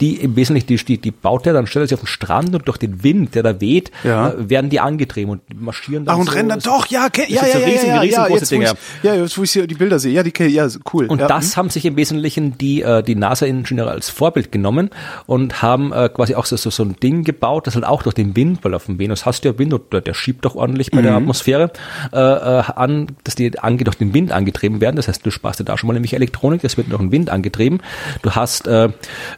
die im Wesentlichen, die, die, die baut er, dann stellt er sich auf den Strand und durch den Wind, der da weht, Ja. äh, werden die angetrieben und marschieren dann Ach, und so. rennen dann, so- doch, ja, ja, ja, so ja, riesige, ja, ja, jetzt, wo Dinger. ich, ja, jetzt, wo ich hier die Bilder sehe, ja, die, ja, cool. Und ja, das haben sich im Wesentlichen die, äh, die NASA-Ingenieure als Vorbild genommen und haben äh, quasi auch so, so, so ein Ding gebaut, das halt auch durch den Wind, weil auf dem Venus hast du ja Wind und der, der schiebt doch ordentlich bei der Mhm. Atmosphäre, äh, äh, an, dass die ange, durch den Wind angetrieben werden. Das heißt, du sparst dir da schon mal nämlich Elektronik, das wird durch den Wind angetrieben. Du hast äh,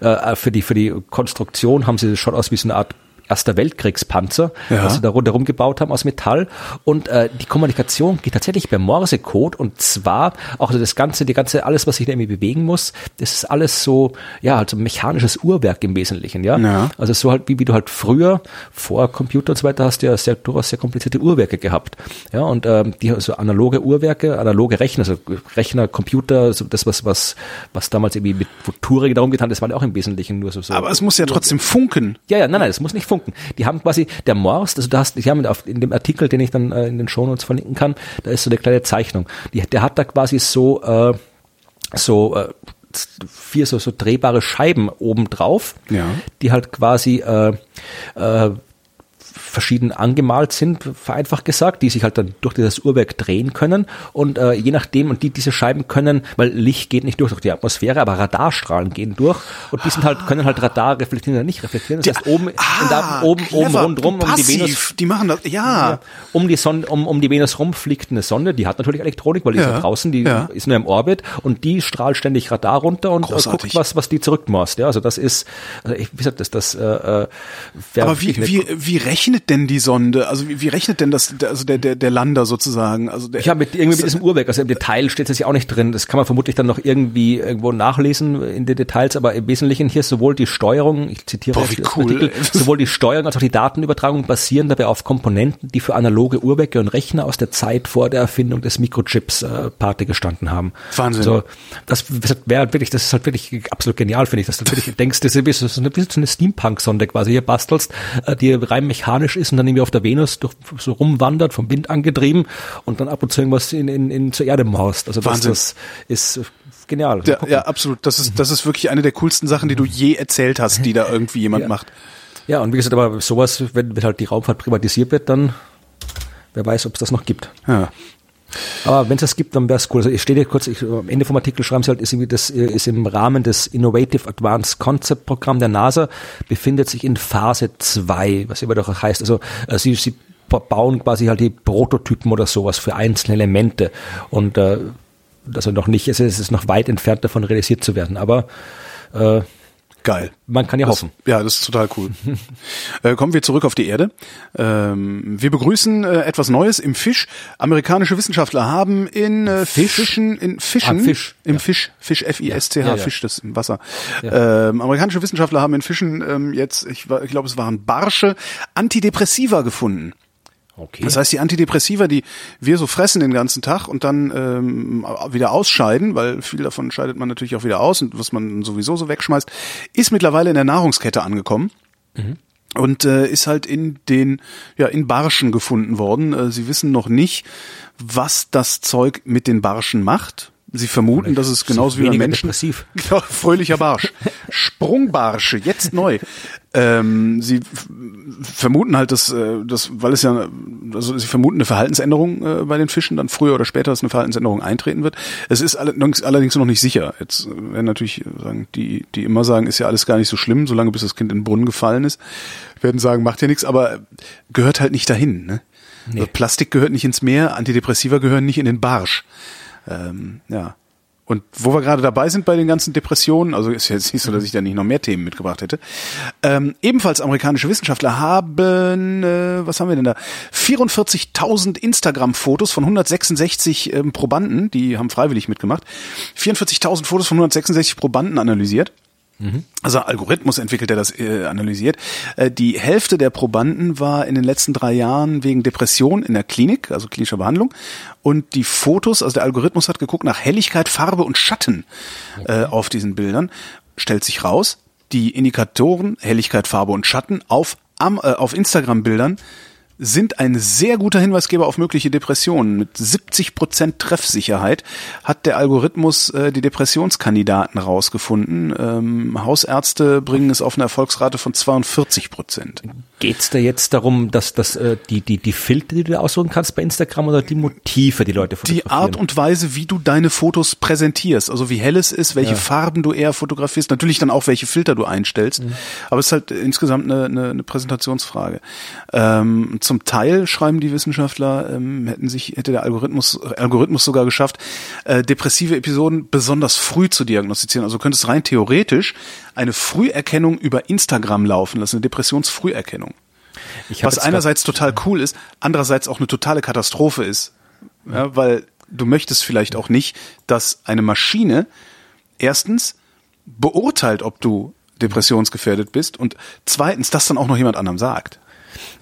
äh, für, die, für die Konstruktion haben sie schon aus wie so eine Art Erster Weltkriegspanzer, Ja. was sie da rundherum gebaut haben aus Metall. Und äh, die Kommunikation geht tatsächlich per Morsecode und zwar auch das ganze, die ganze, alles, was sich da irgendwie bewegen muss, das ist alles so, ja, also mechanisches Uhrwerk im Wesentlichen, ja. Ja. Also so halt, wie, wie du halt früher vor Computer und so weiter hast du ja sehr, durchaus sehr komplizierte Uhrwerke gehabt. Ja, und ähm, die so analoge Uhrwerke, analoge Rechner, also Rechner, Computer, so das, was, was, was damals irgendwie mit Turing darum getan, das waren ja auch im Wesentlichen nur so, so aber es muss ja trotzdem funken. ja, ja, nein, nein, das muss nicht funken. Die haben quasi, der Morse, also du hast, haben auf, in dem Artikel, den ich dann äh, in den Shownotes verlinken kann, da ist so eine kleine Zeichnung. Die, der hat da quasi so, äh, so, äh, vier so, so drehbare Scheiben oben drauf, Ja. die halt quasi, äh, äh, verschieden angemalt sind, vereinfacht gesagt, die sich halt dann durch dieses Uhrwerk drehen können und äh, je nachdem, und die diese Scheiben können, weil Licht geht nicht durch durch die Atmosphäre, aber Radarstrahlen gehen durch und die sind halt, können halt Radar reflektieren oder nicht reflektieren. Das heißt, oben, und da, oben, oben Ah, rundrum um die Venus, Die machen das, ja. um die Sonne, um, um die Venus rum fliegt eine Sonde, die hat natürlich Elektronik, weil die ist Ja, ja draußen, die ja. ist nur im Orbit und die strahlt ständig Radar runter und äh, Großartig. guckt, was, was die zurückmorst. Ja, also das ist, also ich, wie gesagt, das, das, äh, äh, Aber wie, wie, wie rechnet denn die Sonde? Also wie, wie rechnet denn das, der- also der, der, der Lander sozusagen? Also der, Ja, mit irgendwie mit diesem Uhrwerk. Also im Detail steht das ja auch nicht drin. Das kann man vermutlich dann noch irgendwie irgendwo nachlesen in den Details. Aber im Wesentlichen hier ist sowohl die Steuerung, ich zitiere Boah, cool. Artikel, sowohl die Steuerung als auch die Datenübertragung basieren dabei auf Komponenten, die für analoge Uhrwerke und Rechner aus der Zeit vor der Erfindung des Mikrochips äh, Pate gestanden haben. Wahnsinn. So, das wäre halt wirklich, das ist halt wirklich absolut genial, finde ich, dass du wirklich denkst, das ist wie so eine, wie so eine Steampunk-Sonde quasi hier bastelst, äh, die rein mechanisch ist und dann irgendwie auf der Venus durch, so rumwandert, vom Wind angetrieben und dann ab und zu irgendwas in, in, in zur Erde maust. Also das, Wahnsinn. das ist genial. ja, ja, absolut. Das ist, das ist wirklich eine der coolsten Sachen, die du je erzählt hast, die da irgendwie jemand Ja. macht. Ja, und wie gesagt, aber sowas, wenn, wenn halt die Raumfahrt privatisiert wird, dann wer weiß, ob es das noch gibt. Ja. Aber wenn es das gibt, dann wäre es cool. Also ich stehe hier kurz, ich, am Ende vom Artikel schreiben sie halt, ist, das äh, ist im Rahmen des Innovative Advanced Concept Programm der NASA, befindet sich in Phase 2, was immer doch heißt. Also äh, sie, sie bauen quasi halt die Prototypen oder sowas für einzelne Elemente und äh, also noch nicht, es ist, es ist noch weit entfernt davon realisiert zu werden, aber äh, Geil. man kann ja Das, hoffen. ja, das ist total cool. [LAUGHS] äh, kommen wir zurück auf die Erde. Ähm, wir begrüßen äh, etwas Neues im Fisch. Amerikanische Wissenschaftler haben in äh, Fisch? Fischen, in Fischen, Ah, Fisch, im ja. Fisch, Fisch F-I-S-C-H, Ja, ja. Fisch, das im Wasser. Ähm, amerikanische Wissenschaftler haben in Fischen ähm, jetzt, ich, ich glaube, es waren Barsche, Antidepressiva gefunden. Okay. Das heißt, die Antidepressiva, die wir so fressen den ganzen Tag und dann ähm, wieder ausscheiden, weil viel davon scheidet man natürlich auch wieder aus und was man sowieso so wegschmeißt, ist mittlerweile in der Nahrungskette angekommen. Und äh, ist halt in den, ja, in Barschen gefunden worden. Äh, sie wissen noch nicht, was das Zeug mit den Barschen macht. Sie vermuten, dass es genauso wie bei weniger Menschen. depressiv. [LAUGHS] Genau, fröhlicher Barsch. [LAUGHS] Sprungbarsche, jetzt neu. Ähm, sie vermuten halt, dass, äh, dass, weil es ja, also sie vermuten eine Verhaltensänderung äh, bei den Fischen, dann früher oder später, dass eine Verhaltensänderung eintreten wird. Es ist allerdings, noch nicht sicher. Jetzt äh, werden natürlich sagen, die, die immer sagen, ist ja alles gar nicht so schlimm, solange bis das Kind in den Brunnen gefallen ist, werden sagen, macht ja nichts, aber gehört halt nicht dahin. Ne? Also Plastik gehört nicht ins Meer, Antidepressiva gehören nicht in den Barsch. Ähm, ja. Und wo wir gerade dabei sind bei den ganzen Depressionen, also ist jetzt nicht so, dass ich da nicht noch mehr Themen mitgebracht hätte. Ähm, ebenfalls amerikanische Wissenschaftler haben, äh, was haben wir denn da? 44.000 Instagram-Fotos von 166 ähm, Probanden, die haben freiwillig mitgemacht. 44.000 Fotos von 166 Probanden analysiert Also Algorithmus entwickelt, der das äh, analysiert. Äh, die Hälfte der Probanden war in den letzten drei Jahren wegen Depression in der Klinik, also klinischer Behandlung. Und die Fotos, also der Algorithmus hat geguckt nach Helligkeit, Farbe und Schatten äh, auf diesen Bildern. Stellt sich raus, die Indikatoren Helligkeit, Farbe und Schatten auf, am, äh, auf Instagram-Bildern sind ein sehr guter Hinweisgeber auf mögliche Depressionen. Mit 70 Prozent Treffsicherheit hat der Algorithmus äh, die Depressionskandidaten rausgefunden. Ähm, Hausärzte bringen es auf eine Erfolgsrate von 42 Prozent. Geht's da jetzt darum, dass, dass äh, die, die, die Filter, die du da aussuchen kannst bei Instagram oder die Motive, die Leute Die Art und Weise, wie du deine Fotos präsentierst, also wie hell es ist, welche Ja. Farben du eher fotografierst, natürlich dann auch welche Filter du einstellst, Mhm. aber es ist halt insgesamt eine, eine, eine Präsentationsfrage. Ähm, zum Teil schreiben die Wissenschaftler, ähm, hätten sich hätte der Algorithmus Algorithmus sogar geschafft, äh, depressive Episoden besonders früh zu diagnostizieren. Also könnte es rein theoretisch eine Früherkennung über Instagram laufen lassen, eine Depressionsfrüherkennung. Was einerseits total cool ist, andererseits auch eine totale Katastrophe ist. Ja, weil du möchtest vielleicht auch nicht, dass eine Maschine erstens beurteilt, ob du depressionsgefährdet bist und zweitens das dann auch noch jemand anderem sagt.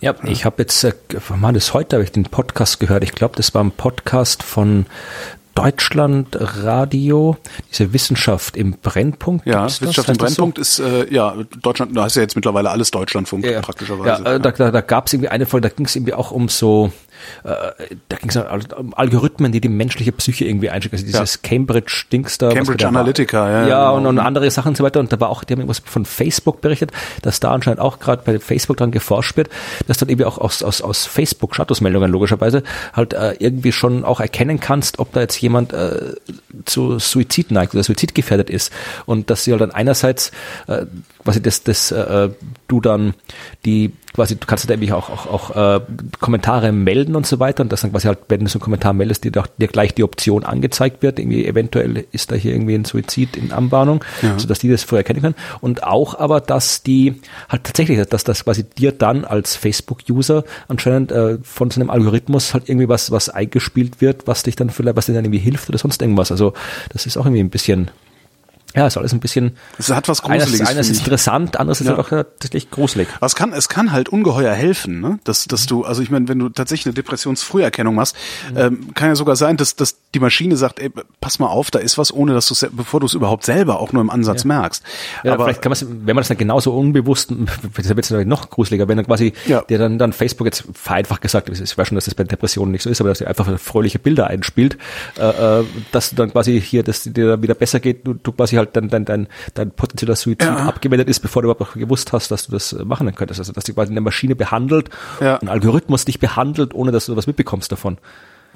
Ja, ich habe jetzt, äh, wann war das heute, habe ich den Podcast gehört. Ich glaube, das war ein Podcast von Deutschlandradio, diese Wissenschaft im Brennpunkt. Ja, gibt's das? Wissenschaft im das so? Brennpunkt ist äh, ja Deutschland, da heißt ja jetzt mittlerweile alles Deutschlandfunk Ja, praktischerweise. Ja, äh, da, da, da gab es irgendwie eine Folge, da ging es irgendwie auch um so, äh, da ging es um Algorithmen, die die menschliche Psyche irgendwie einschicken. Also dieses Cambridge-Dings da. Cambridge da war. Analytica, ja, Ja, ja, und, genau. und andere Sachen und so weiter. Und da war auch, die haben irgendwas von Facebook berichtet, dass da anscheinend auch gerade bei Facebook dran geforscht wird, dass dann irgendwie auch aus, aus, aus Facebook-Statusmeldungen logischerweise halt äh, irgendwie schon auch erkennen kannst, ob da jetzt jemand äh, zu Suizid neigt oder suizidgefährdet ist. Und dass sie halt dann einerseits äh, quasi das, das äh, du dann die quasi, du kannst da irgendwie auch, auch, auch äh, Kommentare melden und so weiter und das dann quasi halt, wenn du so einen Kommentar meldest, dir, doch, dir gleich die Option angezeigt wird, irgendwie eventuell ist da hier irgendwie ein Suizid in Anbahnung, Ja. sodass die das vorher erkennen können und auch aber, dass die halt tatsächlich, dass das quasi dir dann als Facebook-User anscheinend äh, von so einem Algorithmus halt irgendwie was, was eingespielt wird, was dich dann vielleicht, was dir dann irgendwie hilft oder sonst irgendwas. Also das ist auch irgendwie ein bisschen ja, ist alles ein bisschen Es hat was eines, Gruseliges. eines finde ist interessant, anderes ist Ja. halt auch tatsächlich gruselig. Aber es kann, es kann halt ungeheuer helfen, ne? dass, dass du, also ich meine, wenn du tatsächlich eine Depressionsfrüherkennung machst, Mhm. ähm, kann ja sogar sein, dass, dass die Maschine sagt, ey, pass mal auf, da ist was, ohne dass du bevor du es überhaupt selber auch nur im Ansatz merkst. Ja, Aber vielleicht kann man wenn man das dann genauso unbewusst, das wird es natürlich noch gruseliger, wenn dann quasi Ja. dir dann, dann Facebook jetzt vereinfacht gesagt, ich weiß schon, dass das bei Depressionen nicht so ist, aber dass dir einfach fröhliche Bilder einspielt, äh, äh, dass du dann quasi hier, dass dir dann wieder besser geht, du, du quasi halt dann dein, dein, dein potenzieller Suizid Ja. abgewendet ist, bevor du überhaupt noch gewusst hast, dass du das machen könntest. Also dass die quasi eine Maschine behandelt, Ja. ein Algorithmus dich behandelt, ohne dass du was mitbekommst davon.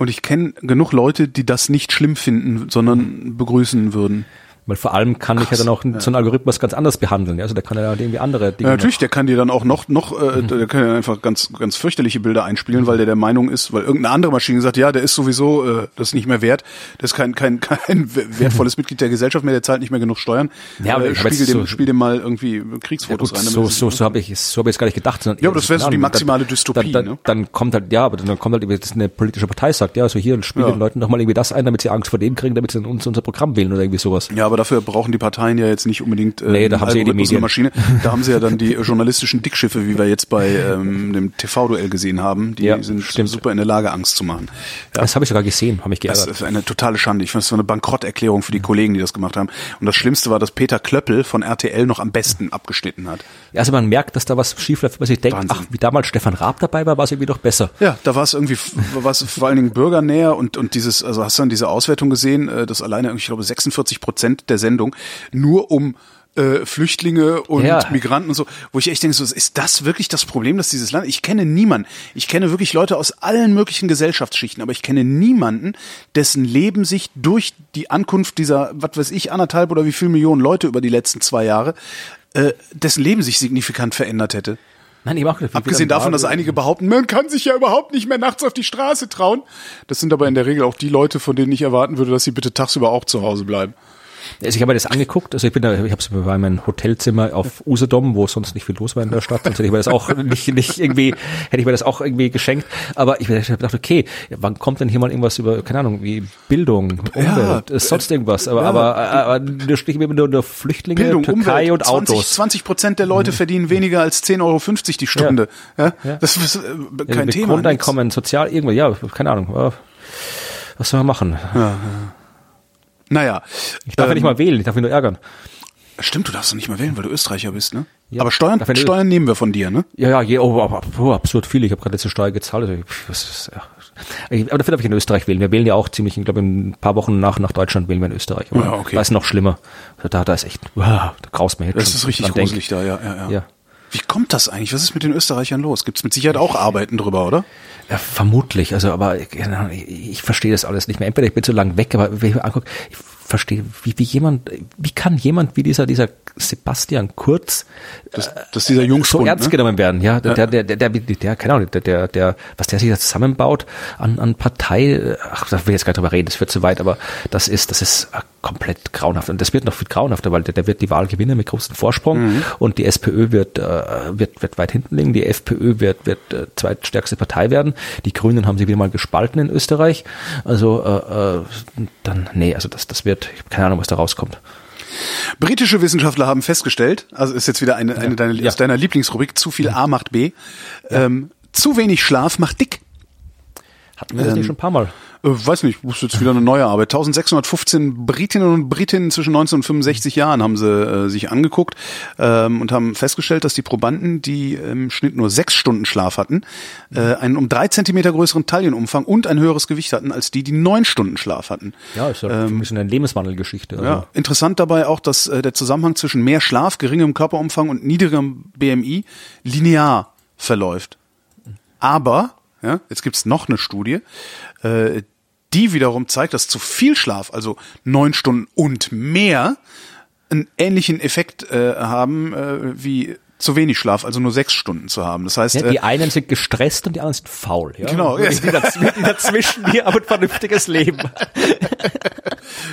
Und ich kenne genug Leute, die das nicht schlimm finden, sondern begrüßen würden. Weil vor allem kann ich ja dann auch so einen Algorithmus ganz anders behandeln. Ja? Also der kann ja irgendwie andere Dinge. Ja, natürlich, der kann dir dann auch noch, noch, Mhm. äh, der kann ja einfach ganz, ganz fürchterliche Bilder einspielen, weil der der Meinung ist, weil irgendeine andere Maschine sagt, ja, der ist sowieso, äh, das ist nicht mehr wert, das ist kein, kein, [LAUGHS] kein wertvolles Mitglied der Gesellschaft mehr, der zahlt nicht mehr genug Steuern. Ja, aber äh, spiegel jetzt dem, so- spiel dem mal irgendwie Ja, Kriegsfotos gut, rein. so, so, so habe ich so hab ich es gar nicht gedacht. Ja, aber das wäre so die maximale dann, Dystopie, Dann, dann, ne? dann kommt halt, ja, aber dann kommt halt, dass eine politische Partei sagt, ja, also hier spielen Ja. den Leuten doch mal irgendwie das ein, damit sie Angst vor dem kriegen, damit sie uns unser Programm wählen oder irgendwie sowas. Ja, aber dafür brauchen die Parteien ja jetzt nicht unbedingt äh, Nee, da haben sie die Medien. Maschine. [LAUGHS] Da haben sie ja dann die journalistischen Dickschiffe, wie wir jetzt bei ähm, dem TV-Duell gesehen haben. Die Ja, sind stimmt. super in der Lage, Angst zu machen. Ja. Das habe ich sogar gesehen, habe mich Das geärgert. ist eine totale Schande. Ich fand, das war eine Bankrotterklärung für die Kollegen, die das gemacht haben. Und das Schlimmste war, dass Peter Klöppel von RTL noch am besten abgeschnitten hat. Also man merkt, dass da was schief läuft, was ich denke, Wahnsinn. ach, wie damals Stefan Raab dabei war, war es irgendwie doch besser. Ja, da war es irgendwie, war es vor allen Dingen bürgernäher und, und dieses, also hast du dann diese Auswertung gesehen, äh, dass alleine, ich glaube, 46 Prozent der Sendung nur um äh, Flüchtlinge und Ja. Migranten und so, wo ich echt denke, so, ist das wirklich das Problem, dass dieses Land, ich kenne niemanden, ich kenne wirklich Leute aus allen möglichen Gesellschaftsschichten, aber ich kenne niemanden, dessen Leben sich durch die Ankunft dieser, was weiß ich, anderthalb oder wie viel Millionen Leute über die letzten zwei Jahre, äh, dessen Leben sich signifikant verändert hätte. Nein, ich mag Abgesehen davon, dass einige behaupten, man kann sich ja überhaupt nicht mehr nachts auf die Straße trauen. Das sind aber in der Regel auch die Leute, von denen ich erwarten würde, dass sie bitte tagsüber auch zu Hause bleiben. Also ich habe mir das angeguckt, also ich bin da, ich habe es bei meinem Hotelzimmer auf Usedom, wo sonst nicht viel los war in der Stadt, sonst hätte ich mir das auch [LAUGHS] nicht, nicht irgendwie, hätte ich mir das auch irgendwie geschenkt. Aber ich habe gedacht, okay, wann kommt denn hier mal irgendwas über, keine Ahnung, wie Bildung, Umwelt, Ja, sonst irgendwas. Aber, ja. aber, aber da steht immer nur, nur Flüchtlinge, Bildung, Türkei Umwelt, und Autos. 20, 20 Prozent der Leute verdienen weniger als 10,50 Euro die Stunde. Ja. Ja. Das ist äh, Ja, kein Thema. Grundeinkommen, sozial, irgendwas, ja, keine Ahnung. äh, Was soll man machen? Naja. Ich darf ja ähm, nicht mal wählen, ich darf mich nur ärgern. Stimmt, du darfst doch nicht mehr wählen, weil du Österreicher bist, ne? Ja. Aber Steuern, ja Steuern nehmen wir von dir, ne? Ja, ja, je, oh, aber, oh, absurd viel. Ich habe gerade letzte Steuer gezahlt. Also, das ist, ja. Aber dafür darf ich in Österreich wählen. Wir wählen ja auch ziemlich, ich glaube, in ein paar Wochen nach, nach Deutschland wählen wir in Österreich. Aber Ja, okay. Da ist noch schlimmer. Also Da, da ist echt, wow, da graust mir jetzt Das schon, ist richtig gruselig da, ja, ja, ja. Ja. Wie kommt das eigentlich? Was ist mit den Österreichern los? Gibt's mit Sicherheit auch Arbeiten drüber, oder? Ja, vermutlich. Also, aber ich, ich verstehe das alles nicht mehr. Entweder ich bin zu lang weg, aber wenn ich mir angucke, ich verstehe, wie, wie jemand, wie kann jemand wie dieser, dieser Sebastian Kurz Das, das dieser so Jungspund, ernst ne? genommen werden, ja. Der, der, der, der, der, keine Ahnung, der, der, der, was der sich da zusammenbaut an, an Partei, ach, da will ich jetzt gar nicht drüber reden, das wird zu weit, aber das ist, das ist äh, komplett grauenhaft. Und das wird noch viel grauenhafter, weil der, der wird die Wahl gewinnen mit großem Vorsprung Mhm. und die SPÖ wird, äh, wird, wird weit hinten liegen, die FPÖ wird, wird äh, zweitstärkste Partei werden. Die Grünen haben sich wieder mal gespalten in Österreich. Also äh, äh, dann, nee, also das, das wird, ich habe keine Ahnung, was da rauskommt. Britische Wissenschaftler haben festgestellt, also ist jetzt wieder eine, eine deiner, Ja. aus deiner Lieblingsrubrik, zu viel A macht B. Ähm, zu wenig Schlaf macht dick. Hatten wir das nicht schon ein paar Mal? Äh, weiß nicht, ist jetzt wieder eine neue Arbeit. 1615 Britinnen und Britinnen zwischen 19 und 65 Jahren haben sie äh, sich angeguckt ähm, und haben festgestellt, dass die Probanden, die im Schnitt nur sechs Stunden Schlaf hatten, äh, einen um drei Zentimeter größeren Taillenumfang und ein höheres Gewicht hatten, als die, die neun Stunden Schlaf hatten. Ja, ist ja ein bisschen eine Lebenswandelgeschichte. Also. Ja, interessant dabei auch, dass äh, der Zusammenhang zwischen mehr Schlaf, geringem Körperumfang und niedrigerem BMI linear verläuft. Aber, ja, jetzt gibt's noch eine Studie, äh, die wiederum zeigt, dass zu viel Schlaf, also neun Stunden und mehr, einen ähnlichen Effekt äh, haben äh, wie zu wenig Schlaf, also nur sechs Stunden zu haben. Das heißt, Ja, äh, die einen sind gestresst und die anderen sind faul. Ja? Genau, Und die, dazwischen, die dazwischen, die haben ein vernünftiges Leben. [LAUGHS]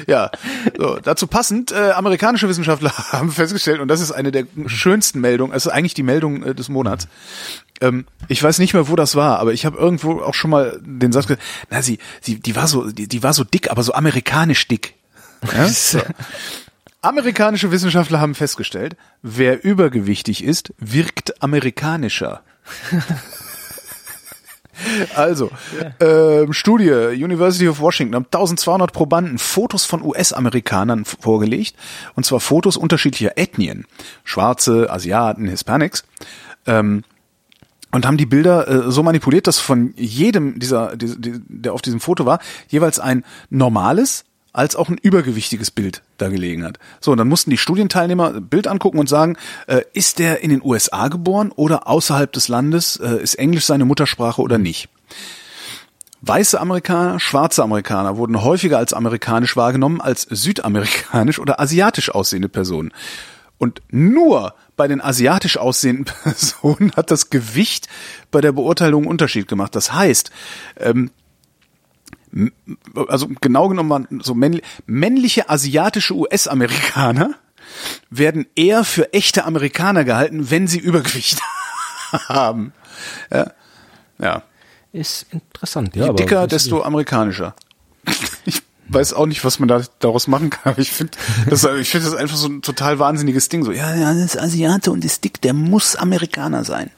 Ja, so, dazu passend, äh, amerikanische Wissenschaftler [LAUGHS] haben festgestellt, und das ist eine der schönsten Meldungen, also eigentlich die Meldung äh, des Monats. Ähm, ich weiß nicht mehr, wo das war, aber ich habe irgendwo auch schon mal den Satz gesagt, na, sie, sie, die war so, die, die war so dick, aber so amerikanisch dick. Ja? [LAUGHS] So. Amerikanische Wissenschaftler haben festgestellt, wer übergewichtig ist, wirkt amerikanischer. [LAUGHS] Also, ähm, Studie, University of Washington, haben 1200 Probanden Fotos von US-Amerikanern vorgelegt, und zwar Fotos unterschiedlicher Ethnien, Schwarze, Asiaten, Hispanics, ähm, und haben die Bilder äh, so manipuliert, dass von jedem dieser, die, die, der auf diesem Foto war, jeweils ein normales als auch ein übergewichtiges Bild da gelegen hat. So, und dann mussten die Studienteilnehmer ein Bild angucken und sagen, äh, ist der in den USA geboren oder außerhalb des Landes? Äh, ist Englisch seine Muttersprache oder nicht? Weiße Amerikaner, schwarze Amerikaner wurden häufiger als amerikanisch wahrgenommen als südamerikanisch oder asiatisch aussehende Personen. Und nur bei den asiatisch aussehenden [LAUGHS] Personen hat das Gewicht bei der Beurteilung einen Unterschied gemacht. Das heißt, ähm, also genau genommen waren so männli männliche asiatische US-Amerikaner [LAUGHS] werden eher für echte Amerikaner gehalten, wenn sie Übergewicht [LAUGHS] haben. Ja. ja. Ist interessant, ja. Je aber dicker, desto amerikanischer. [LAUGHS] Ich weiß auch nicht, was man da daraus machen kann. Ich finde das, ich finde das einfach so ein total wahnsinniges Ding. So, ja, ja, das ist Asiate und ist dick, der muss Amerikaner sein.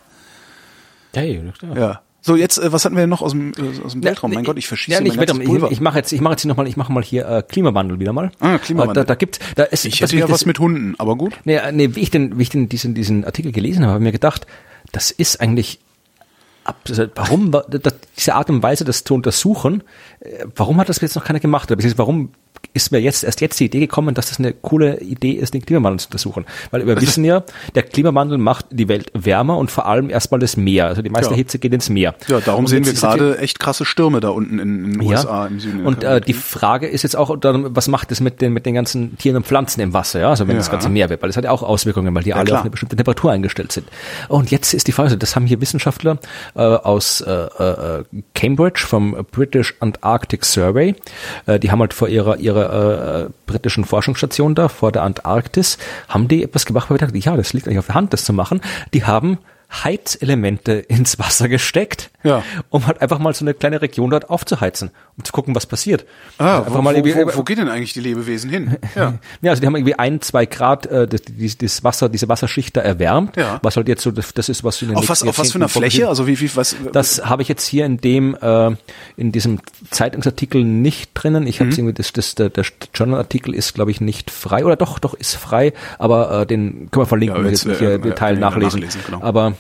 Ja, ja. Ja. So, jetzt, äh, was hatten wir denn noch aus dem, äh, aus dem Weltraum? mein Gott, ich verschieße ja, mein nicht ganzes Weltraum. Pulver. Ich, ich mache jetzt, ich mache jetzt noch mal, ich mache mal hier äh, Klimawandel wieder mal. Ah, Klimawandel. Äh, Da, da gibt, da ist, ich hätte ja das- was mit Hunden, aber gut. Nee, nee, wie ich den, wie ich den, diesen, diesen Artikel gelesen habe, habe ich mir gedacht, das ist eigentlich, ab, warum, diese Art und Weise, das zu untersuchen, warum hat das jetzt noch keiner gemacht? Oder warum ist mir jetzt erst jetzt die Idee gekommen, dass das eine coole Idee ist, den Klimawandel zu untersuchen? Weil wir wissen ja, der Klimawandel macht die Welt wärmer und vor allem erstmal das Meer. Also die meiste Ja. Hitze geht ins Meer. Ja, darum Und sehen wir gerade echt krasse Stürme da unten in, in den USA, im Süden. und äh, die Frage ist jetzt auch, dann, was macht es mit den, mit den ganzen Tieren und Pflanzen im Wasser, ja? Also wenn Ja. das ganze Meer wird, weil das hat ja auch Auswirkungen, weil die alle klar. auf eine bestimmte Temperatur eingestellt sind. Und jetzt ist die Frage, das haben hier Wissenschaftler äh, aus äh, äh, Cambridge vom British Antarctic Survey, äh, die haben halt vor ihrer, ihrer äh, britischen Forschungsstation da vor der Antarktis, haben die etwas gemacht, wo ich dachte, ja, das liegt eigentlich auf der Hand, das zu machen. Die haben Heizelemente ins Wasser gesteckt, Ja. um halt einfach mal so eine kleine Region dort aufzuheizen, um zu gucken, was passiert. Ah, wo, mal wo, wo, wo gehen denn eigentlich die Lebewesen hin? Ja. [LAUGHS] Ja, also die haben irgendwie ein, zwei Grad äh, das, das, das Wasser, diese Wasserschicht da erwärmt, Ja. was halt jetzt so, das, das ist was in den Auf was, auf was für einer Fläche? Also wie, wie, was? Das habe ich jetzt hier in dem äh, in diesem Zeitungsartikel nicht drinnen. Ich Mhm. habe irgendwie das, das der, der Journalartikel ist glaube ich nicht frei oder doch doch ist frei, aber äh, den können wir verlinken, Ja, wenn wir jetzt, jetzt ja, Detail kann ich nachlesen. nachlesen, genau. Aber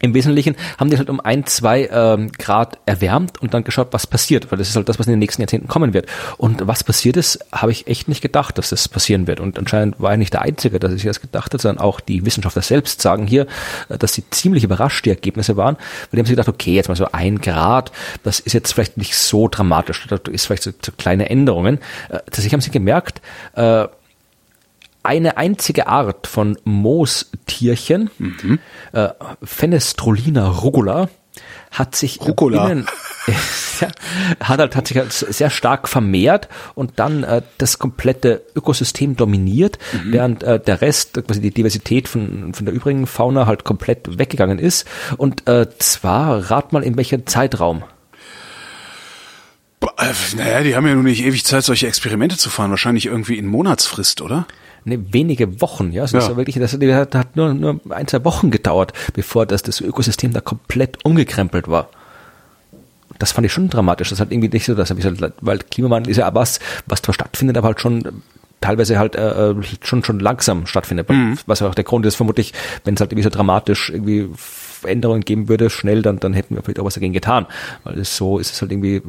im Wesentlichen haben die halt um ein, zwei ähm, Grad erwärmt und dann geschaut, was passiert, weil das ist halt das, was in den nächsten Jahrzehnten kommen wird. Und was passiert ist, habe ich echt nicht gedacht, dass das passieren wird. Und anscheinend war ich nicht der Einzige, dass ich das gedacht hat, sondern auch die Wissenschaftler selbst sagen hier, äh, dass sie ziemlich überrascht die Ergebnisse waren, weil die haben sich gedacht, okay, jetzt mal so ein Grad, das ist jetzt vielleicht nicht so dramatisch, da ist vielleicht so, so kleine Änderungen. Äh, Tatsächlich haben sie gemerkt, äh, eine einzige Art von Moostierchen, äh, Fenestrolina rugula, hat sich Rucola. innen, [LAUGHS] ja, hat halt hat sich halt sehr stark vermehrt und dann äh, das komplette Ökosystem dominiert, während äh, der Rest, quasi die Diversität von, von der übrigen Fauna halt komplett weggegangen ist. Und äh, zwar, rat mal in welchem Zeitraum. Äh, Naja, die haben ja nun nicht ewig Zeit, solche Experimente zu fahren. Wahrscheinlich irgendwie in Monatsfrist, oder? Ne, wenige Wochen, ja. Das Ja. war wirklich, das hat, nur, nur ein, zwei Wochen gedauert, bevor das, das Ökosystem da komplett umgekrempelt war. Das fand ich schon dramatisch. Das hat irgendwie nicht so, dass weil Klimawandel ist ja was, was zwar stattfindet, aber halt schon teilweise halt äh, äh, schon schon langsam stattfindet. Was ja auch der Grund ist, vermutlich, wenn es halt irgendwie so dramatisch irgendwie Änderungen geben würde, schnell, dann, dann hätten wir vielleicht auch was dagegen getan. Weil es so ist es halt irgendwie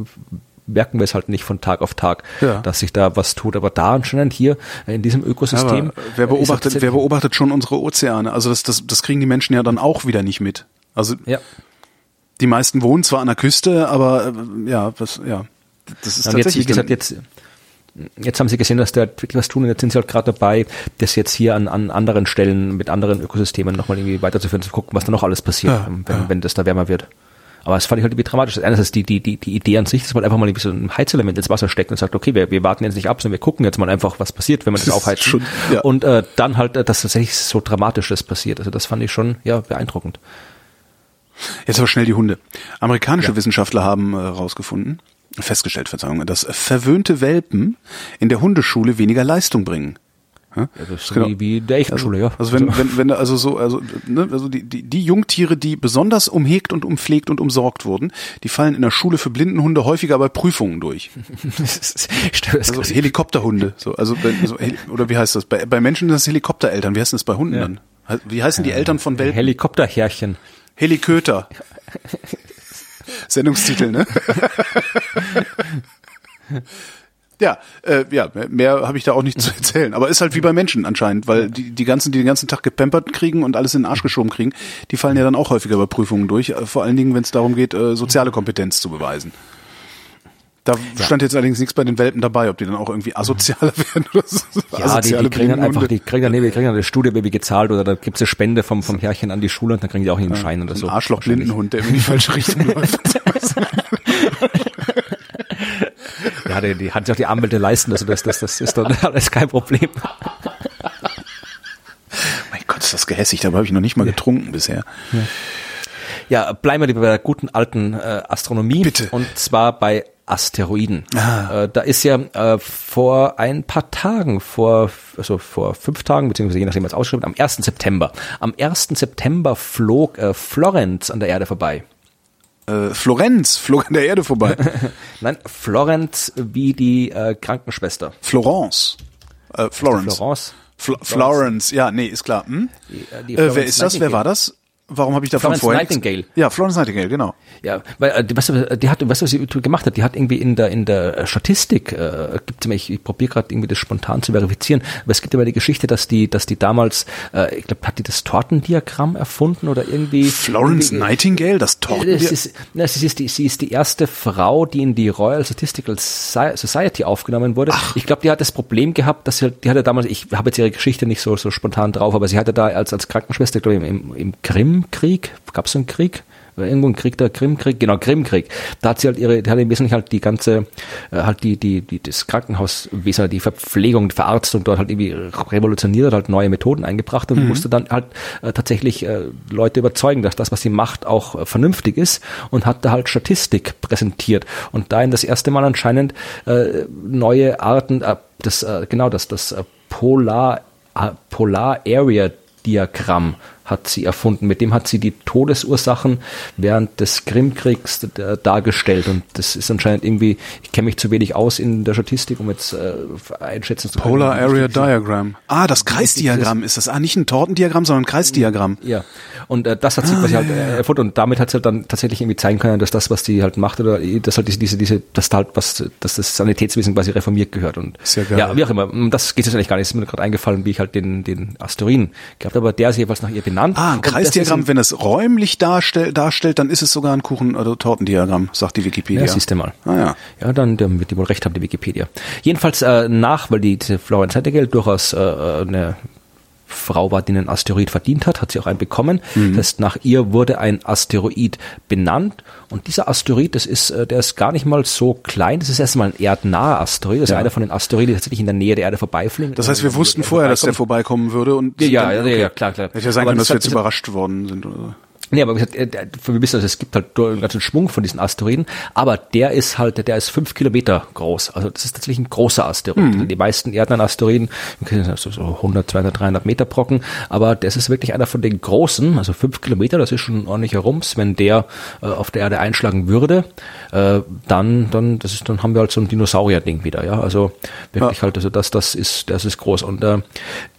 merken wir es halt nicht von Tag auf Tag, Ja. dass sich da was tut. Aber da anscheinend hier in diesem Ökosystem. Aber wer äh, beobachtet, tatsächlich- wer beobachtet schon unsere Ozeane? Also das, das, das kriegen die Menschen ja dann auch wieder nicht mit. Also Ja. die meisten wohnen zwar an der Küste, aber äh, ja, was, ja, das ist Und jetzt, wie tatsächlich gesagt, jetzt, jetzt haben sie gesehen, dass da wirklich was tun und jetzt sind sie halt gerade dabei, das jetzt hier an, an anderen Stellen mit anderen Ökosystemen nochmal irgendwie weiterzuführen, zu gucken, was da noch alles passiert, Ja, wenn, wenn das da wärmer wird. Aber das fand ich halt irgendwie dramatisch. Einerseits die, die, die, die Idee an sich, dass man einfach mal irgendwie so ein Heizelement ins Wasser steckt und sagt, okay, wir, wir warten jetzt nicht ab, sondern wir gucken jetzt mal einfach, was passiert, wenn man das, Das ist aufheizt. schon- ja. Und äh, dann halt, äh, dass tatsächlich so Dramatisches passiert. Also das fand ich schon, ja, beeindruckend. Jetzt aber schnell die Hunde. Amerikanische Ja. Wissenschaftler haben äh, herausgefunden, festgestellt, Verzeihung, dass verwöhnte Welpen in der Hundeschule weniger Leistung bringen. Ja? Das ist Genau. wie, wie der echten Schule, ja. Also wenn, wenn, wenn da also so, also, ne, also die, die, die Jungtiere, die besonders umhegt und umpflegt und umsorgt wurden, die fallen in der Schule für Blindenhunde häufiger bei Prüfungen durch. [LAUGHS] Also Helikopterhunde, so, also, wenn- so Heli- oder wie heißt das? Bei, bei Menschen sind das Helikoptereltern. Wie heißt das bei Hunden Ja. dann? Wie heißen die Eltern von Welpen? Helikopterherrchen. Heliköter. [LAUGHS] Sendungstitel, ne? [LAUGHS] ja, äh, ja, mehr- habe ich da auch nicht zu [LAUGHS] erzählen. Aber ist halt wie bei Menschen anscheinend, weil die, die ganzen, die den ganzen Tag gepampert kriegen und alles in den Arsch geschoben kriegen, die fallen ja dann auch häufiger bei Prüfungen durch. äh, Vor allen Dingen, wenn es darum geht, äh, soziale Kompetenz zu beweisen. Da stand jetzt allerdings nichts bei den Welpen dabei, ob die dann auch irgendwie asozialer [LAUGHS] werden oder so. Ja, die, die kriegen dann einfach, die kriegen dann, nee, die kriegen dann eine Studiebaby gezahlt oder da gibt's eine Spende vom, vom Herrchen an die Schule und dann kriegen die auch einen Schein oder so. Arschloch-Blindenhund, der in die falsche Richtung [LAUGHS] läuft. Ja, die, hat sich auch die Anwälte leisten, also das, das, das ist dann [LAUGHS] alles kein Problem. mein Gott, ist das gehässig, dabei habe ich noch nicht mal getrunken bisher. Ja, bleiben wir lieber bei der guten alten äh, Astronomie. Bitte. Und zwar bei Asteroiden. Ah. Äh, da ist ja äh, vor ein paar Tagen, vor, also vor fünf Tagen, beziehungsweise je nachdem was ausgeschrieben, am 1. September. Am 1. September flog äh, Florenz an der Erde vorbei. Äh, Florenz flog an der Erde vorbei. [LAUGHS] Nein, Florenz wie die äh, Krankenschwester. Florence. Äh, Florence. Florence. Fl Florence, ja, nee, ist klar. Hm? Die, äh, die Äh, wer Florence ist das? Wer war das? Warum habe ich davon Florence vorher Nightingale. Ja, Florence Nightingale, genau. Ja, weil äh, die- weißt du, die hat, du, was sie gemacht hat? Die hat irgendwie in der in der Statistik äh, gibt ich, ich probiere gerade irgendwie das spontan zu verifizieren, aber es gibt immer die Geschichte, dass die dass die damals, äh, ich glaube, hat die das Tortendiagramm erfunden oder irgendwie Florence irgendwie, Nightingale, das Es Torten. ist, na, sie, ist die, sie ist die erste Frau, die in die Royal Statistical Society aufgenommen wurde. Ich glaube, die hat das Problem gehabt, dass sie, die hatte damals, ich habe jetzt ihre Geschichte nicht so, so spontan drauf, aber sie hatte da als, als Krankenschwester, glaube ich, im, im Krimkrieg, gab es einen Krieg? irgendwo ein Krieg, der Krimkrieg, genau, Krimkrieg. Da hat sie halt ihre, die hat im Wesentlichen halt die ganze, äh, halt die, die, die, das Krankenhauswesen, die Verpflegung, die Verarztung dort halt irgendwie revolutioniert, halt neue Methoden eingebracht und mhm. musste dann halt äh, tatsächlich äh, Leute überzeugen, dass das, was sie macht, auch äh, vernünftig ist und hat da halt Statistik präsentiert und da in das erste Mal anscheinend äh, neue Arten, äh, das, äh, genau, das, das äh, Polar, äh, Polar Area Diagramm hat sie erfunden. Mit dem hat sie die Todesursachen während des Krimkriegs dargestellt. Und das ist anscheinend irgendwie, ich kenne mich zu wenig aus in der Statistik, um jetzt äh, einschätzen zu können. Polar Area Diagram. Ah, das Kreisdiagramm ist das. Ah, nicht ein Tortendiagramm, sondern ein Kreisdiagramm. Ja. Und äh, das hat sie ah, quasi ja, halt äh, erfunden. Und damit hat sie halt dann tatsächlich irgendwie zeigen können, dass das, was sie halt macht, oder dass halt diese, diese, diese dass da halt was, dass das Sanitätswesen quasi reformiert gehört. Und Sehr geil. ja, wie auch immer. Das geht jetzt eigentlich gar nicht. Es ist mir gerade eingefallen, wie ich halt den, den Asteroiden gehabt habe. Aber der ist jeweils nach ihr benannt genannt. Ah, ein Kreisdiagramm, wenn es räumlich darstell, darstellt, dann ist es sogar ein Kuchen- oder Tortendiagramm, sagt die Wikipedia. Ja, siehst du mal. Ah, ja. ja, dann dann wird die wohl recht haben, die Wikipedia. Jedenfalls äh, nach, weil die, die Florence Nightingale durchaus äh, eine Frau war, die einen Asteroid verdient hat, hat sie auch einen bekommen. Mhm. Das heißt, nach ihr wurde ein Asteroid benannt und dieser Asteroid, das ist, äh, der ist gar nicht mal so klein. Das ist erstmal ein erdnaher Asteroid. Das ja. ist einer von den Asteroiden, die tatsächlich in der Nähe der Erde vorbeifliegen. Das heißt, wir wussten vorher, dass der vorbeikommen würde und ja, ja, ja, ja, klar, klar. Hätte ja sein können, dass wir jetzt überrascht worden sind. Oder? Nee, aber wie gesagt, wir wissen, also es gibt halt einen ganzen Schwung von diesen Asteroiden, aber der ist halt, der ist fünf Kilometer groß. Also das ist tatsächlich ein großer Asteroid. Mhm. Die meisten erdnahen Asteroiden, so 100, 200, 300 Meter Brocken, aber das ist wirklich einer von den großen, also fünf Kilometer, das ist schon ordentlicher Rums. Wenn der äh, auf der Erde einschlagen würde, äh, dann, dann, das ist, dann haben wir halt so ein Dinosaurier-Ding wieder, ja. Also wirklich ja. halt, also das, das ist, das ist groß. Und äh,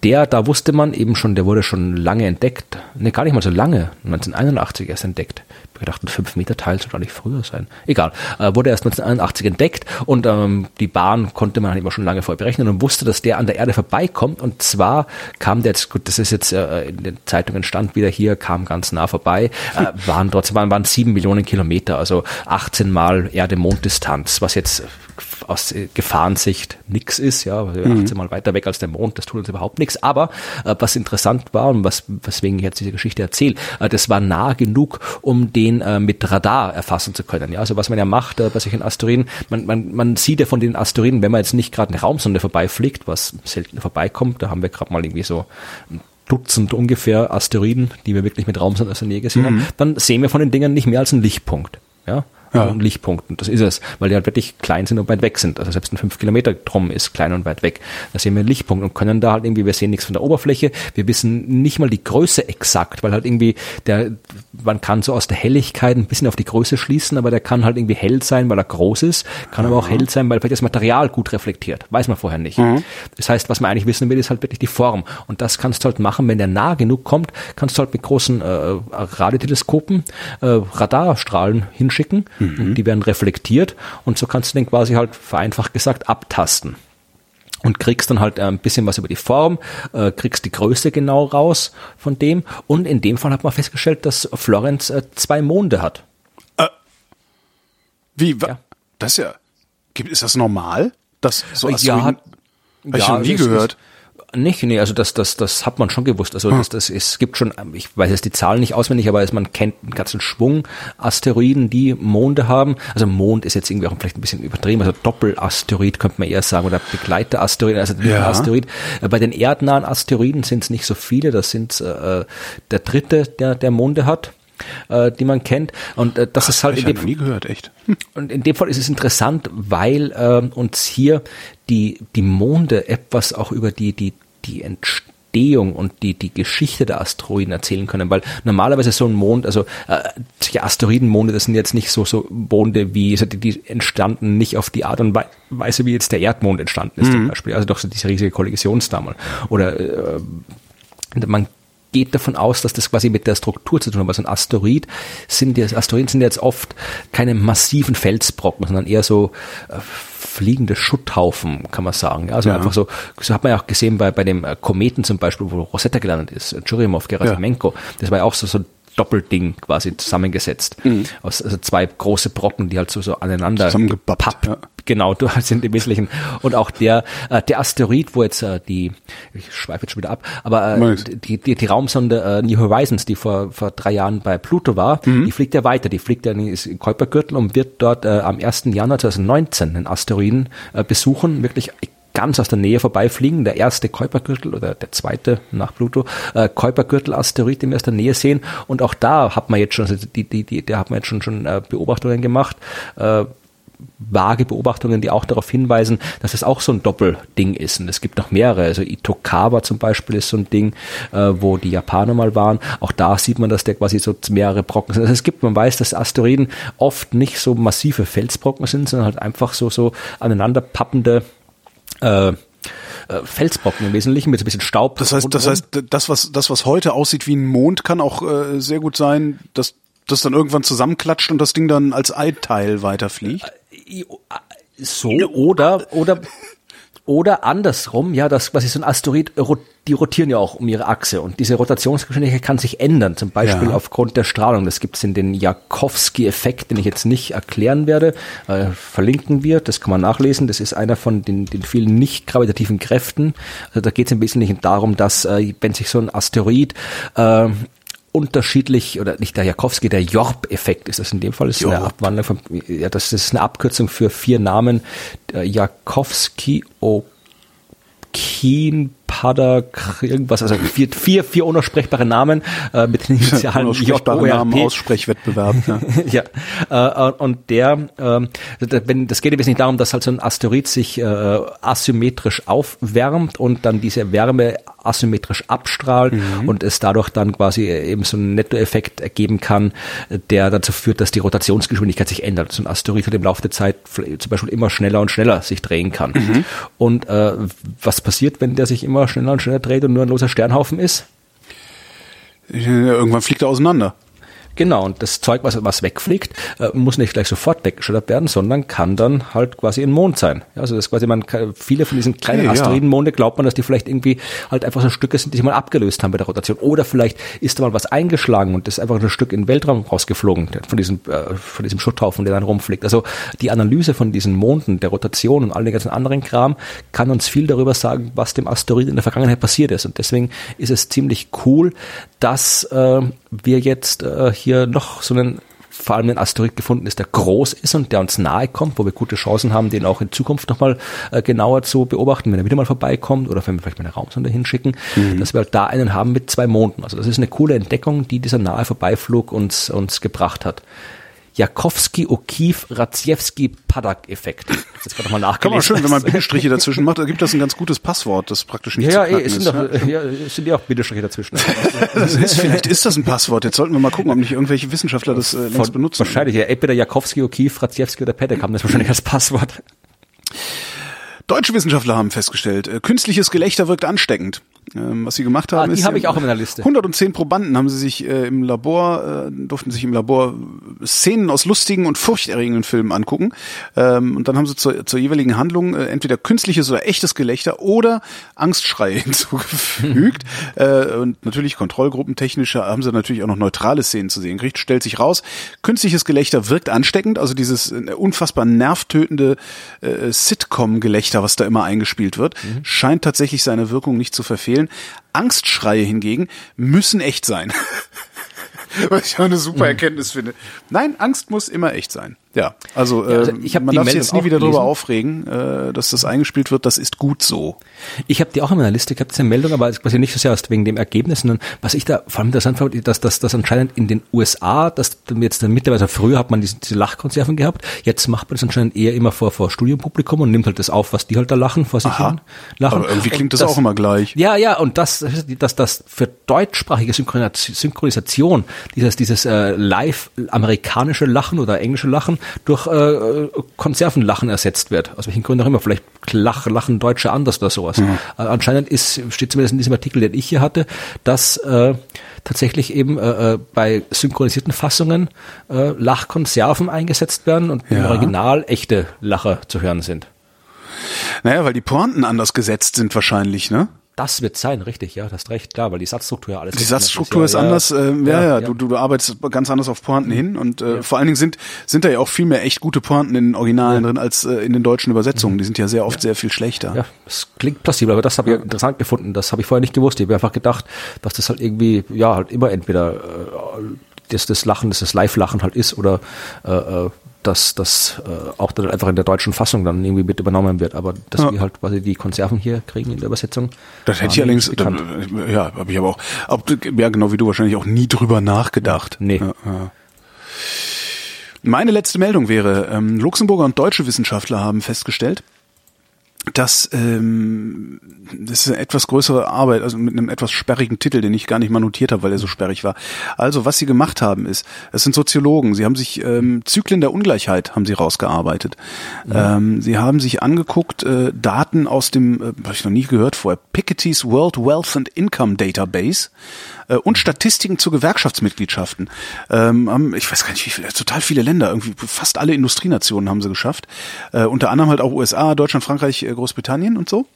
der, da wusste man eben schon, der wurde schon lange entdeckt. Ne, gar nicht mal so lange, 1981 erst entdeckt. Ich dachte, ein 5 Meter Teil soll nicht früher sein. Egal. Äh, wurde erst 1981 entdeckt und ähm, die Bahn konnte man halt immer schon lange vorher berechnen und wusste, dass der an der Erde vorbeikommt. Und zwar kam der jetzt, gut, das ist jetzt äh, in den Zeitungen stand wieder hier, kam ganz nah vorbei, äh, waren trotzdem waren, waren 7 Millionen Kilometer, also 18 Mal Erde-Mond-Distanz, was jetzt aus Gefahrensicht nix ist, ja, also mhm. 18 Mal weiter weg als der Mond, das tut uns überhaupt nichts. Aber äh, was interessant war und was, weswegen ich jetzt diese Geschichte erzähle, äh, das war nah genug, um den äh, mit Radar erfassen zu können. Ja, also was man ja macht äh, bei solchen Asteroiden, man, man, man sieht ja von den Asteroiden, wenn man jetzt nicht gerade eine Raumsonde vorbeifliegt, was selten vorbeikommt, da haben wir gerade mal irgendwie so Dutzend ungefähr Asteroiden, die wir wirklich mit Raumsonden aus der Nähe gesehen mhm. haben, dann sehen wir von den Dingern nicht mehr als einen Lichtpunkt. Ja, ja. und Lichtpunkten. Das ist es, weil die halt wirklich klein sind und weit weg sind. Also selbst ein 5 Kilometer Drum ist klein und weit weg. Da sehen wir einen Lichtpunkt und können da halt irgendwie, wir sehen nichts von der Oberfläche, wir wissen nicht mal die Größe exakt, weil halt irgendwie der, man kann so aus der Helligkeit ein bisschen auf die Größe schließen, aber der kann halt irgendwie hell sein, weil er groß ist, kann mhm. aber auch hell sein, weil vielleicht das Material gut reflektiert. Weiß man vorher nicht. Mhm. Das heißt, was man eigentlich wissen will, ist halt wirklich die Form. Und das kannst du halt machen, wenn der nah genug kommt, kannst du halt mit großen äh, Radioteleskopen äh, Radarstrahlen hinschicken Mhm. Die werden reflektiert und so kannst du den quasi halt vereinfacht gesagt abtasten und kriegst dann halt ein bisschen was über die Form, äh, kriegst die Größe genau raus von dem und in dem Fall hat man festgestellt, dass Florenz äh, zwei Monde hat. Äh, wie? Ja. Das ist ja, ist das normal? Das so ja, hat, ja, ich schon nie gehört. Ist, nicht, nee, also das, das, das hat man schon gewusst. Also hm. das, das, es gibt schon, ich weiß jetzt die Zahlen nicht auswendig, aber man kennt einen ganzen Schwung Asteroiden, die Monde haben. Also Mond ist jetzt irgendwie auch vielleicht ein bisschen übertrieben, also Doppelasteroid könnte man eher sagen, oder Begleiterasteroid, also ja. Asteroid. Äh, bei den erdnahen Asteroiden sind es nicht so viele, das sind äh, der dritte, der, der Monde hat äh, die man kennt. Und äh, das Ach, ist halt. Ich habe nie gehört, echt. Hm. Und in dem Fall ist es interessant, weil äh, uns hier die, die Monde etwas auch über die, die, die Entstehung und die, die Geschichte der Asteroiden erzählen können, weil normalerweise so ein Mond, also äh, Asteroidenmonde, das sind jetzt nicht so, so Monde wie, also die, die entstanden nicht auf die Art und Weise, wie jetzt der Erdmond entstanden ist mhm. zum Beispiel, also doch so diese riesige Kollisionsdammel. Oder äh, man geht davon aus, dass das quasi mit der Struktur zu tun hat. Also ein Asteroid sind die, Asteroiden sind jetzt oft keine massiven Felsbrocken, sondern eher so äh, fliegende Schutthaufen, kann man sagen. Also ja. einfach so, so hat man ja auch gesehen bei, bei dem äh, Kometen zum Beispiel, wo Rosetta gelandet ist, Churyumov, Gerasimenko. Ja. Das war ja auch so, so Doppelding quasi zusammengesetzt. Aus also zwei große Brocken, die halt so, so aneinander Zusammengepappt, pappt. ja. Genau, [LAUGHS] du sind im Wesentlichen. Und auch der, äh, der Asteroid, wo jetzt äh, die, ich schweife jetzt schon wieder ab, aber äh, die, die, die Raumsonde äh, New Horizons, die vor, vor drei Jahren bei Pluto war, die fliegt ja weiter. Die fliegt ja in den Kuipergürtel und wird dort äh, am 1. Januar 2019 den Asteroiden äh, besuchen, wirklich ganz aus der Nähe vorbeifliegen. Der erste Kuipergürtel oder der zweite nach Pluto äh, Kuipergürtel-Asteroid, den wir aus der Nähe sehen. Und auch da hat man jetzt schon, also die, die, die, da hat man jetzt schon, schon äh, Beobachtungen gemacht. Äh, vage Beobachtungen, die auch darauf hinweisen, dass es auch so ein Doppelding ist. Und es gibt noch mehrere. Also Itokawa zum Beispiel ist so ein Ding, äh, wo die Japaner mal waren. Auch da sieht man, dass der quasi so mehrere Brocken sind. Also es gibt, man weiß, dass Asteroiden oft nicht so massive Felsbrocken sind, sondern halt einfach so, so aneinander pappende äh, äh, Felsbrocken im Wesentlichen mit so ein bisschen Staub. Das heißt, das heißt, das was das was heute aussieht wie ein Mond, kann auch äh, sehr gut sein, dass das dann irgendwann zusammenklatscht und das Ding dann als Eiteil weiterfliegt. so oder oder oder andersrum, ja, das quasi so ein Asteroid, die rotieren ja auch um ihre Achse und diese Rotationsgeschwindigkeit kann sich ändern, zum Beispiel Ja. aufgrund der Strahlung. Das gibt's in den Jakowski-Effekt, den ich jetzt nicht erklären werde, äh, verlinken wir, das kann man nachlesen. Das ist einer von den, den vielen nicht gravitativen Kräften. Also da geht's im Wesentlichen darum, dass äh, wenn sich so ein Asteroid äh, unterschiedlich oder nicht der Jakowski, der Jorp-Effekt ist das in dem Fall. Das ist eine. Abwandlung von, ja, das ist eine Abkürzung für vier Namen. Der Jakowski, Okin, Padak, irgendwas, also vier, vier, vier unaussprechbare Namen äh, mit den Initialen [LAUGHS] R, Namen. Aussprechwettbewerb. Ja. [LAUGHS] ja, äh, und der, da- wenn, das geht jetzt nicht darum, dass halt so ein Asteroid sich äh, asymmetrisch aufwärmt und dann diese Wärme asymmetrisch abstrahlt und es dadurch dann quasi eben so einen Nettoeffekt ergeben kann, der dazu führt, dass die Rotationsgeschwindigkeit sich ändert. So ein Asteroid hat im Laufe der Zeit zum Beispiel immer schneller und schneller sich drehen kann. Und äh, was passiert, wenn der sich immer schneller und schneller dreht und nur ein loser Sternhaufen ist? Irgendwann fliegt er auseinander. Genau, und das Zeug, was, was wegfliegt, äh, muss nicht gleich sofort weggeschüttert werden, sondern kann dann halt quasi ein Mond sein. Ja, also das quasi man viele von diesen kleinen Okay. Asteroidenmonde glaubt man, dass die vielleicht irgendwie halt einfach so Stücke sind, die sich mal abgelöst haben bei der Rotation. Oder vielleicht ist da mal was eingeschlagen und ist einfach ein Stück in den Weltraum rausgeflogen von diesem, äh, von diesem Schutthaufen, der dann rumfliegt. Also die Analyse von diesen Monden, der Rotation und all den ganzen anderen Kram kann uns viel darüber sagen, was dem Asteroid in der Vergangenheit passiert ist. Und deswegen ist es ziemlich cool, dass äh, wir jetzt äh, hier noch so einen vor allem ein Asteroid gefunden ist, der groß ist und der uns nahe kommt, wo wir gute Chancen haben, den auch in Zukunft nochmal äh, genauer zu beobachten, wenn er wieder mal vorbeikommt oder wenn wir vielleicht mal eine Raumsonde hinschicken, dass wir halt da einen haben mit zwei Monden. Also das ist eine coole Entdeckung, die dieser nahe Vorbeiflug uns, uns gebracht hat. Jakowski, O'Keefe, Radziewski. Das ist jetzt gerade nochmal Kann man nachgelesen. schön, wenn man [LAUGHS] Bindestriche dazwischen macht, da gibt das ein ganz gutes Passwort, das praktisch nicht ja, zu knacken eh, es sind, ist. doch, ja, es sind ja auch Bindestriche dazwischen. [LAUGHS] Das ist, vielleicht ist das ein Passwort. Jetzt sollten wir mal gucken, ob nicht irgendwelche Wissenschaftler das äh, längst benutzen. Wahrscheinlich, ja, entweder Jakowski, O'Keefe, Radziewski oder Padak haben das wahrscheinlich als Passwort. Deutsche Wissenschaftler haben festgestellt, äh, künstliches Gelächter wirkt ansteckend. Ähm, was sie gemacht haben, Ah, die ist, habe ich auch in meiner Liste. 110 Probanden haben sie sich äh, im Labor, äh, durften sich im Labor Szenen aus lustigen und furchterregenden Filmen angucken. Ähm, und dann haben sie zur, zur jeweiligen Handlung entweder künstliches oder echtes Gelächter oder Angstschreie [LAUGHS] hinzugefügt. [LAUGHS] und natürlich kontrollgruppentechnisch haben sie natürlich auch noch neutrale Szenen zu sehen gekriegt. Stellt sich raus, künstliches Gelächter wirkt ansteckend, also dieses unfassbar nervtötende äh, Sitcom-Gelächter, was da immer eingespielt wird, scheint tatsächlich seine Wirkung nicht zu verfehlen. Angstschreie hingegen müssen echt sein. [LAUGHS] Was ich auch eine super Erkenntnis finde. Nein, Angst muss immer echt sein. Ja, also, äh, also ich hab man darf sich jetzt nie wieder darüber aufregen, äh, dass das eingespielt wird. Das ist gut so. Ich habe die auch in meiner Liste gehabt, diese Meldung, aber es quasi nicht so sehr erst wegen dem Ergebnis, sondern was ich da vor allem interessant fand, dass das dass anscheinend in den USA, dass jetzt mittlerweile früher hat man diese, diese Lachkonserven gehabt, jetzt macht man das anscheinend eher immer vor vor Studienpublikum und nimmt halt das auf, was die halt da lachen, vor sich Aha. hin lachen. Aber irgendwie klingt Und das, auch immer gleich. Ja, ja, und das, dass das für deutschsprachige Synchronis- Synchronisation, dieses, dieses äh, live amerikanische Lachen oder englische Lachen durch äh, Konservenlachen ersetzt wird. Aus welchen Gründen auch immer. Vielleicht lach, lachen Deutsche anders oder sowas. Äh, anscheinend ist, steht zumindest in diesem Artikel, den ich hier hatte, dass äh, tatsächlich eben äh, äh, bei synchronisierten Fassungen äh, Lachkonserven eingesetzt werden und im Ja. Original echte Lacher zu hören sind. Naja, weil die Pointen anders gesetzt sind wahrscheinlich, ne? Das wird sein, richtig, ja, das hast recht, klar, weil die Satzstruktur ja alles Die Satzstruktur ist, ja, anders, ja, äh, ja, ja, ja. Du, du, du arbeitest ganz anders auf Pointen hin und äh, vor allen Dingen sind sind da ja auch viel mehr echt gute Pointen in den Originalen drin als äh, in den deutschen Übersetzungen. Die sind ja sehr oft sehr viel schlechter. Ja, das klingt plausibel, aber das habe ich interessant gefunden. Das habe ich vorher nicht gewusst. Ich habe einfach gedacht, dass das halt irgendwie, ja, halt immer entweder äh, das, das Lachen, das das Live-Lachen halt ist oder äh, äh, dass das äh, auch dann einfach in der deutschen Fassung dann irgendwie mit übernommen wird. Aber dass Ja. wir halt quasi die Konserven hier kriegen in der Übersetzung. Das hätte ich allerdings, nicht bekannt. da, ja, habe ich aber auch, auch, ja genau wie du wahrscheinlich auch nie drüber nachgedacht. Nee. Ja, ja. Meine letzte Meldung wäre, ähm, Luxemburger und deutsche Wissenschaftler haben festgestellt, dass ähm, das ist eine etwas größere Arbeit, also mit einem etwas sperrigen Titel, den ich gar nicht mal notiert habe, weil er so sperrig war. Also was sie gemacht haben ist, es sind Soziologen, sie haben sich ähm, Zyklen der Ungleichheit haben sie rausgearbeitet. Ähm, sie haben sich angeguckt äh, Daten aus dem, äh, habe ich noch nie gehört vorher, Piketty's World Wealth and Income Database äh, und Statistiken zu Gewerkschaftsmitgliedschaften. Ähm, haben, ich weiß gar nicht, wie viele, total viele Länder, irgendwie fast alle Industrienationen haben sie geschafft. Äh, unter anderem halt auch USA, Deutschland, Frankreich, äh, Großbritannien und so.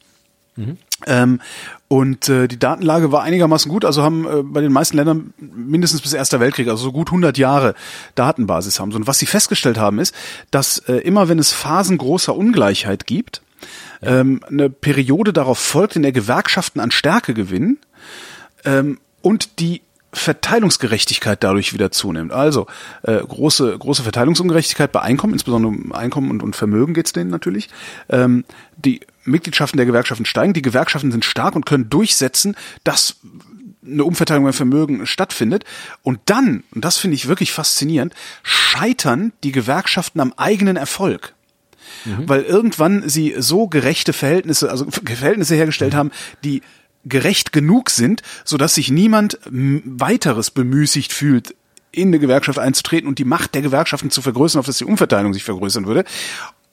Ähm, und äh, die Datenlage war einigermaßen gut, also haben äh, bei den meisten Ländern mindestens bis Erster Weltkrieg, also so gut 100 Jahre Datenbasis haben. Und was sie festgestellt haben ist, dass äh, immer wenn es Phasen großer Ungleichheit gibt, ähm, eine Periode darauf folgt, in der Gewerkschaften an Stärke gewinnen ähm, und die Verteilungsgerechtigkeit dadurch wieder zunimmt. Also äh, große große Verteilungsungerechtigkeit bei Einkommen, insbesondere um Einkommen und, und Vermögen geht's denen natürlich. Ähm, die Mitgliedschaften der Gewerkschaften steigen, die Gewerkschaften sind stark und können durchsetzen, dass eine Umverteilung beim Vermögen stattfindet. Und dann, und das finde ich wirklich faszinierend, scheitern die Gewerkschaften am eigenen Erfolg weil irgendwann sie so gerechte Verhältnisse, also Verhältnisse hergestellt haben, die gerecht genug sind, so dass sich niemand weiteres bemüßigt fühlt, in eine Gewerkschaft einzutreten und die Macht der Gewerkschaften zu vergrößern, auf dass die Umverteilung sich vergrößern würde.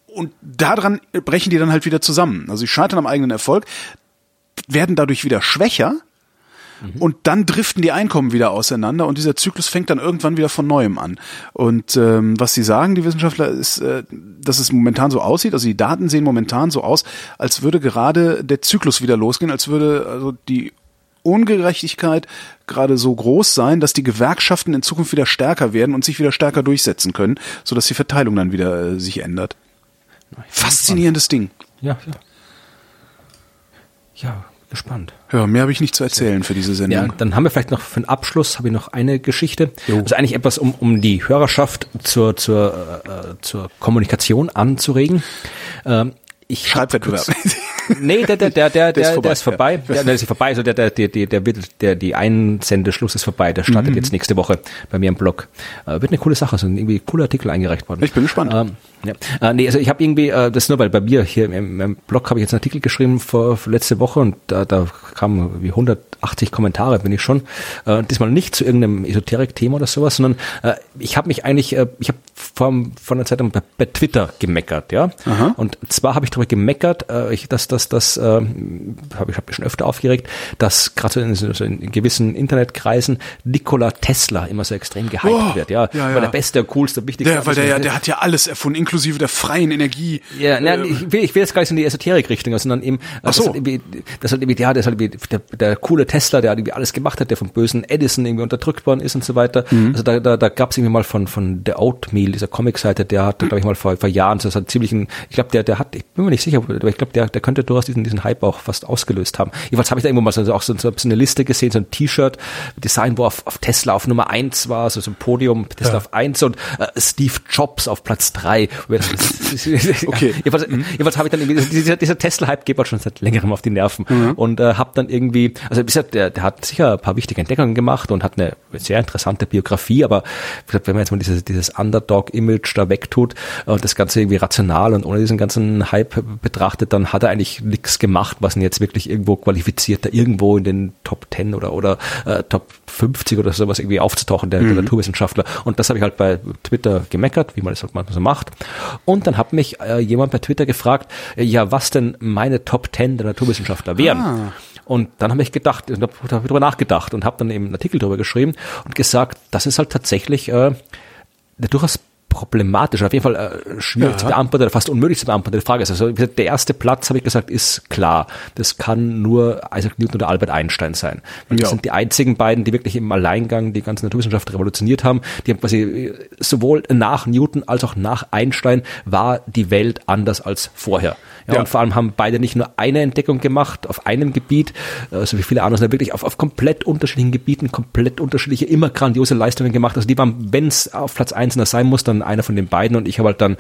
Und daran brechen die dann halt wieder zusammen. Also sie scheitern am eigenen Erfolg, werden dadurch wieder schwächer und dann driften die Einkommen wieder auseinander und dieser Zyklus fängt dann irgendwann wieder von neuem an. Und ähm, was sie sagen, die Wissenschaftler, ist, äh, dass es momentan so aussieht, also die Daten sehen momentan so aus, als würde gerade der Zyklus wieder losgehen, als würde also die Ungerechtigkeit gerade so groß sein, dass die Gewerkschaften in Zukunft wieder stärker werden und sich wieder stärker durchsetzen können, sodass die Verteilung dann wieder äh, sich ändert. Faszinierendes Ding. Ja, ja. Ja, gespannt. Ja, mehr habe ich nicht zu erzählen für diese Ja, Sendung. dann haben wir vielleicht noch für den Abschluss habe ich noch eine Geschichte. Jo. Also eigentlich etwas, um, um die Hörerschaft zur, zur, äh, zur Kommunikation anzuregen. Ähm, ich Schreibwettbewerb. [LAUGHS] Nee, der, der, der, der, [LAUGHS] Der ist der, vorbei, der ist vorbei. Der, der ist vorbei. Also der, der, der, der, der, wird- der, die Einsendeschluss ist vorbei. Der Mhm. startet jetzt nächste Woche bei mir im Blog. Äh, wird eine coole Sache, so ein irgendwie cooler Artikel eingereicht worden. Ich bin gespannt. Ähm, ja. Äh, nee, also ich habe irgendwie, äh, das ist nur weil bei mir hier im, im Blog habe ich jetzt einen Artikel geschrieben vor, vor letzte Woche und da, da kamen wie 180 Kommentare, bin ich schon. Äh, diesmal nicht zu irgendeinem Esoterik-Thema oder sowas, sondern äh, ich habe mich eigentlich, äh, ich habe vor, vor einer Zeit bei, bei Twitter gemeckert, ja. Und zwar habe ich darüber gemeckert, äh, ich, dass das, das, äh, habe ich hab mich schon öfter aufgeregt, dass gerade so in, so in gewissen Internetkreisen Nikola Tesla immer so extrem gehypt Oh, wird, ja. ja, Weil ja. der beste, coolste, wichtigste. Der, weil der, ja, der hat ja alles erfunden, inklusive der freien Energie. Ja, nein, ich will, ich will jetzt gar nicht so in die Esoterik-Richtung, sondern eben, Ach so. das, halt irgendwie, das halt ja, das halt irgendwie der, der coole Tesla, der irgendwie alles gemacht hat, der vom bösen Edison irgendwie unterdrückt worden ist und so weiter. Mhm. Also da, da, da gab es irgendwie mal von, von The Oatmeal, dieser Comicseite, der hat, glaube ich, mal vor, vor Jahren, das hat ziemlich ein, ich glaube, der, der hat, ich bin mir nicht sicher, aber ich glaube, der, der könnte durchaus diesen, diesen Hype auch fast ausgelöst haben. Jedenfalls habe ich da irgendwo mal so, auch so, so eine Liste gesehen, so ein T-Shirt, Design, wo auf, auf Tesla auf Nummer eins war, so, so ein Podium, Tesla auf eins und äh, Steve Jobs auf Platz drei. [LAUGHS] Okay. [LAUGHS] Jedenfalls, jedenfalls habe ich dann irgendwie, dieser, dieser Tesla-Hype geht halt schon seit längerem auf die Nerven und äh, habe dann irgendwie, also wie gesagt, der, der hat sicher ein paar wichtige Entdeckungen gemacht und hat eine sehr interessante Biografie, aber wenn man jetzt mal dieses, dieses Underdog-Image da wegtut und das Ganze irgendwie rational und ohne diesen ganzen Hype betrachtet, dann hat er eigentlich nichts gemacht, was ihn jetzt wirklich irgendwo qualifiziert, da irgendwo in den Top 10 oder, oder äh, Top 50 oder sowas irgendwie aufzutauchen, der, der Naturwissenschaftler. Und das habe ich halt bei Twitter gemeckert, wie man das halt manchmal so macht. Und dann hat mich äh, jemand bei Twitter gefragt, äh, ja, was denn meine Top 10 der Naturwissenschaftler wären. Ah. Und dann habe ich gedacht, und hab darüber nachgedacht und habe dann eben einen Artikel darüber geschrieben und gesagt, das ist halt tatsächlich äh, eine durchaus problematisch, auf jeden Fall äh, schwierig Ja. zu beantworten, oder fast unmöglich zu beantworten. Die Frage ist also, gesagt, der erste Platz, habe ich gesagt, ist klar. Das kann nur Isaac Newton oder Albert Einstein sein. Weil das Ja. sind die einzigen beiden, die wirklich im Alleingang die ganze Naturwissenschaft revolutioniert haben. Die haben quasi äh, sowohl nach Newton als auch nach Einstein war die Welt anders als vorher. Ja, Ja. Und vor allem haben beide nicht nur eine Entdeckung gemacht auf einem Gebiet, äh, so wie viele andere, sondern wirklich auf, auf komplett unterschiedlichen Gebieten, komplett unterschiedliche, immer grandiose Leistungen gemacht. Also die waren, wenn es auf Platz 1 sein muss, dann einer von den beiden. Und ich habe halt dann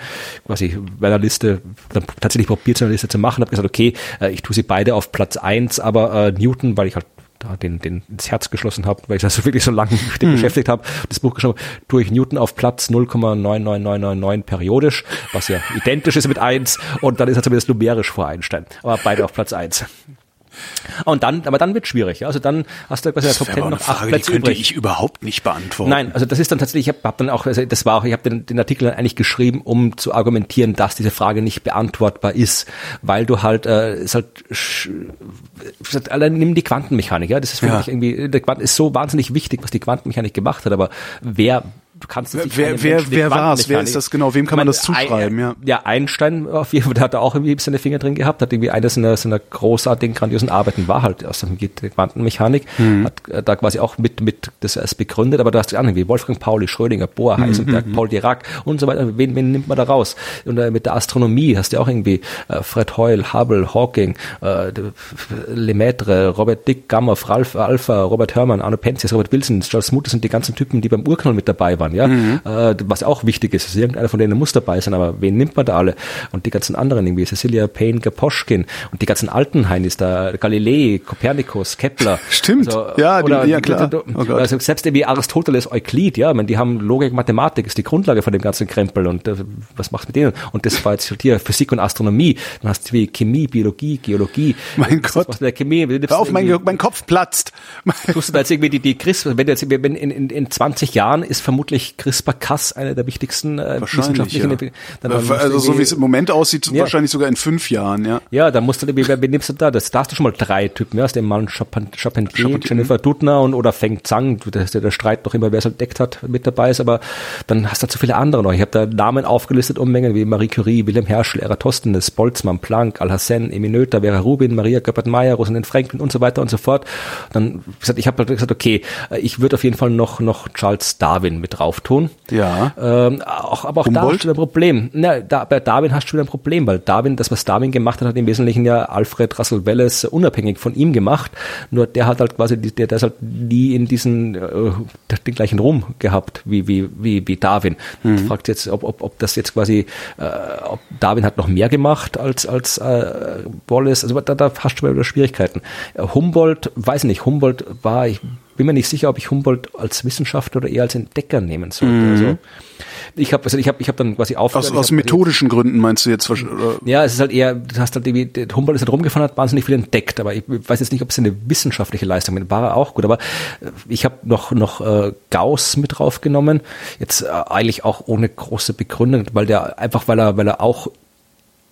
quasi bei der Liste dann tatsächlich probiert, so eine Liste zu machen, habe gesagt, okay, äh, ich tue sie beide auf Platz 1, aber äh, Newton, weil ich halt da den, den ins Herz geschlossen habe, weil ich das so [LAUGHS] wirklich so lange mit dem beschäftigt habe, das Buch geschrieben, ich Newton auf Platz 0,99999 periodisch, was ja identisch ist mit 1 und dann ist er zumindest numerisch vor Einstein. Aber beide auf Platz 1. Und dann, aber dann wird schwierig, ja. Also dann hast du quasi der Das Top wäre 10 aber eine noch acht Frage, die Plätze könnte übrig. ich überhaupt nicht beantworten. Nein, also das ist dann tatsächlich, ich habe hab dann auch, also das war auch, ich habe den, den Artikel dann eigentlich geschrieben, um zu argumentieren, dass diese Frage nicht beantwortbar ist, weil du halt, äh, ist halt, sch- wie gesagt, allein nimm die Quantenmechanik, ja, das ist für Ja. mich irgendwie, der Quanten ist so wahnsinnig wichtig, was die Quantenmechanik gemacht hat, aber wer du kannst es Wer- nicht wer- wer- Menschen wer war's? Wer Quantenmechanik- ist das genau? Wem kann man das zuschreiben? Ja. ja, Einstein auf jeden Fall, der hat da auch irgendwie seine Finger drin gehabt, hat irgendwie eine seiner, seiner großartigen, grandiosen Arbeiten war halt aus der Quantenmechanik, Mhm. hat äh, da quasi auch mit, mit das erst begründet, aber da hast du andere wie Wolfgang Pauli, Schrödinger, Bohr, Mhm, Heisenberg, Paul Dirac und so weiter. Wen, wen nimmt man da raus? Und äh, mit der Astronomie hast du auch irgendwie äh, Fred Hoyle, Hubble, Hawking, äh, Lemaitre, Robert Dick, Gamow, Ralph Alpha, Robert Herrmann, Arno Penzias, Robert Wilson, Charles Smoot, das sind die ganzen Typen, die beim Urknall mit dabei waren, ja. Mhm. Äh, was auch wichtig ist, also irgendeiner von denen muss dabei sein, aber wen nimmt man da alle? Und die ganzen anderen irgendwie, Cecilia Payne, Gaposchkin und die ganzen alten Heinis da, Galilei, Kopernikus, Kepler. [LAUGHS] Stimmt. Ja, die- ja, klar. du- Oh also selbst irgendwie Aristoteles, Euklid, ja, ich meine, die haben Logik, Mathematik, ist die Grundlage von dem ganzen Krempel und äh, was machst du mit denen? Und das war jetzt hier Physik und Astronomie. Dann hast du wie Chemie, Biologie, Geologie. Mein Was Gott. mit der Chemie? Hör auf, mein, mein Kopf platzt. Du da jetzt irgendwie die, die CRISPR, wenn du jetzt, wenn in, in, in 20 Jahren ist vermutlich CRISPR-Cas eine der wichtigsten äh, Wahrscheinlich, wissenschaftlichen ja. Dann- dann Also so wie es im Moment aussieht, Ja. wahrscheinlich sogar in fünf Jahren, ja. Ja, da musst du, wie, wer, nimmst du da? Das, da hast du schon mal drei Typen, ja, aus dem Mann Charpentier, Jennifer Doudna und, oder Feng Zhang, das ist ja der Streit noch immer, wer es entdeckt hat, mit dabei ist, aber dann hast du zu viele andere noch. Ich habe da Namen aufgelistet, Unmengen wie Marie Curie, Wilhelm Herschel, Eratosthenes, Boltzmann, Planck, Emmy Noether, Vera Rubin, Maria Göppert-Meyer, Rosalind Franklin und so weiter und so fort. Dann, wie gesagt, ich habe halt gesagt, okay, ich würde auf jeden Fall noch, noch Charles Darwin mit drauf tun. Ja. Ähm, auch, aber auch da Humboldt? hast du wieder ein Problem. Na, da, bei Darwin hast du wieder ein Problem, weil Darwin, das, was Darwin gemacht hat, hat im Wesentlichen ja Alfred Russel Wallace unabhängig von ihm gemacht. Nur der hat halt quasi, der, der ist halt nie in diesen, äh, den gleichen Ruhm gehabt wie, wie, wie, wie Darwin. Mhm. Ich fragt jetzt, ob, ob, ob das jetzt quasi, äh, ob Darwin hat noch mehr gemacht als, als äh, Wallace. Also da, da hast du wieder Schwierigkeiten. Humboldt, weiß nicht, Humboldt war, ich bin mir nicht sicher, ob ich Humboldt als Wissenschaftler oder eher als Entdecker nehmen sollte. Also ich habe also ich habe ich habe dann quasi aufgehört. Aus, aus methodischen Gründen meinst du jetzt? oder- ja, es ist halt eher, du hast halt irgendwie, Humboldt ist halt rumgefahren, hat wahnsinnig viel entdeckt, aber ich weiß jetzt nicht, ob es eine wissenschaftliche Leistung ist. War auch gut, aber äh, ich habe noch noch äh, Gauss mit draufgenommen, jetzt äh, eigentlich auch ohne große Begründung, weil der einfach, weil er, weil er auch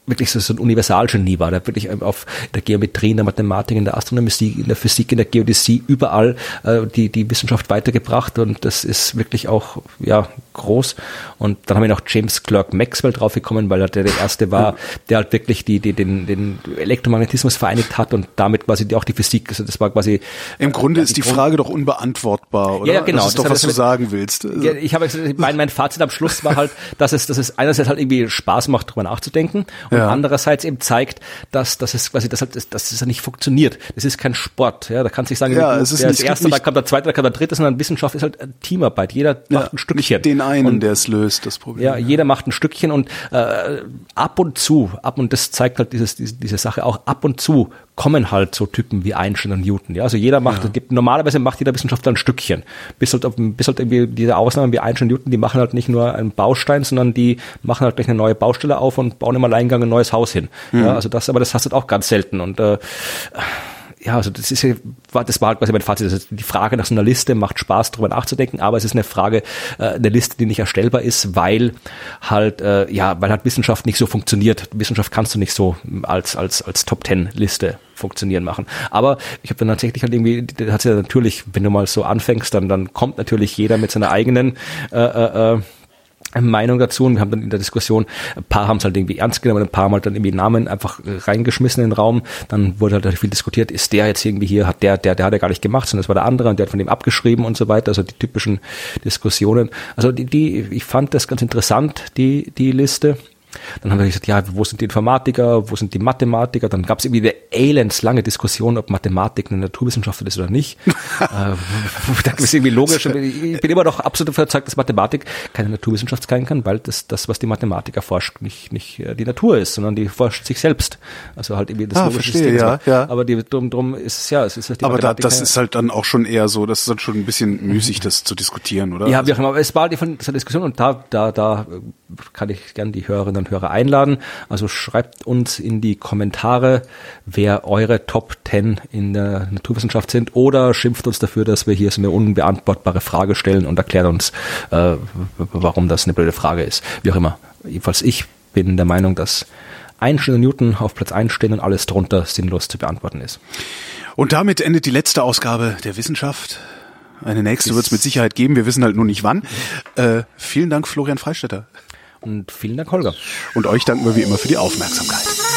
wirklich so, so ein Universalgenie war, der wirklich auf der Geometrie, in der Mathematik, in der Astronomie, in der Physik, in der Geodäsie überall äh, die, die Wissenschaft weitergebracht und das ist wirklich auch ja groß. Und dann haben wir noch James Clerk Maxwell draufgekommen, weil er der, der erste war, der halt wirklich die, die, den, den Elektromagnetismus vereinigt hat und damit quasi die, auch die Physik, also das war quasi Im Grunde ja, ist die Grund- Frage doch unbeantwortbar, oder? Ja, genau. Das ist doch, Das was hat- du sagen willst. Ja, ich habe mein, mein Fazit am Schluss war halt, dass es, dass es einerseits halt irgendwie Spaß macht, drüber nachzudenken [LAUGHS] und Ja. andererseits eben zeigt, dass, dass es quasi, dass, halt, dass, dass es ja nicht funktioniert. Es ist kein Sport. Ja, da kannst du nicht sagen, Ja, es ist der nicht- nicht- da kommt der zweite, da kommt der dritte, sondern Wissenschaft ist halt Teamarbeit. Jeder Ja, macht ein Stückchen. Den einen, Und der es löst, das Problem. ja, jeder macht ein Stückchen und äh, ab und zu, ab und das zeigt halt dieses, diese, diese Sache auch, ab und zu kommen halt so Typen wie Einstein und Newton. Ja, also jeder macht, gibt, normalerweise macht jeder Wissenschaftler ein Stückchen. Bis halt, auf- bis halt irgendwie diese Ausnahmen wie Einstein und Newton, die machen halt nicht nur einen Baustein, sondern die machen halt gleich eine neue Baustelle auf und bauen im Alleingang ein neues Haus hin. Ja, also das, aber das hast du halt auch ganz selten und äh, ja, also das ist ja, das war quasi mein Fazit. Also die Frage nach so einer Liste macht Spaß, drüber nachzudenken, aber es ist eine Frage, äh, eine Liste, die nicht erstellbar ist, weil halt, äh, ja, weil halt Wissenschaft nicht so funktioniert. Wissenschaft kannst du nicht so als, als, als Top Ten Liste funktionieren machen. Aber ich habe dann tatsächlich halt irgendwie, das hat ja natürlich, wenn du mal so anfängst, dann, dann kommt natürlich jeder mit seiner eigenen äh, äh, äh, Meinung dazu und wir haben dann in der Diskussion, ein paar haben es halt irgendwie ernst genommen, ein paar haben halt dann irgendwie Namen einfach reingeschmissen in den Raum, dann wurde halt viel diskutiert, ist der jetzt irgendwie hier, hat der, der, der hat er gar nicht gemacht, sondern das war der andere und der hat von dem abgeschrieben und so weiter, also die typischen Diskussionen. Also die, die, ich fand das ganz interessant, die, die Liste. Dann haben wir gesagt, ja, wo sind die Informatiker, wo sind die Mathematiker? Dann gab es irgendwie eine elends lange Diskussion, ob Mathematik eine Naturwissenschaft ist oder nicht. [LAUGHS] äh, [LAUGHS] das ist irgendwie logisch. Ich bin immer noch absolut überzeugt, dass Mathematik keine Naturwissenschaft sein kann, weil das, das was die Mathematik erforscht, nicht, nicht äh, die Natur ist, sondern die forscht sich selbst. Also halt irgendwie das ah, logische verstehe, System. Ja, ja. Aber die, drum, drum ist es ja, es ist halt die Aber da, das ist halt dann auch schon eher so, das ist dann schon ein bisschen müßig, das zu diskutieren, oder? Ja, wie auch immer. Aber es war die von dieser Diskussion und da, da, da kann ich gern die Hörerinnen und Hörer einladen. Also schreibt uns in die Kommentare, wer eure Top 10 in der Naturwissenschaft sind oder schimpft uns dafür, dass wir hier so eine unbeantwortbare Frage stellen und erklärt uns, äh, warum das eine blöde Frage ist. Wie auch immer. Jedenfalls ich bin der Meinung, dass Einstein Newton auf Platz 1 stehen und alles drunter sinnlos zu beantworten ist. Und damit endet die letzte Ausgabe der Wissenschaft. Eine nächste wird es mit Sicherheit geben, wir wissen halt nur nicht wann. Äh, vielen Dank, Florian Freistetter. Und vielen Dank, Holger. Und euch danken wir wie immer für die Aufmerksamkeit.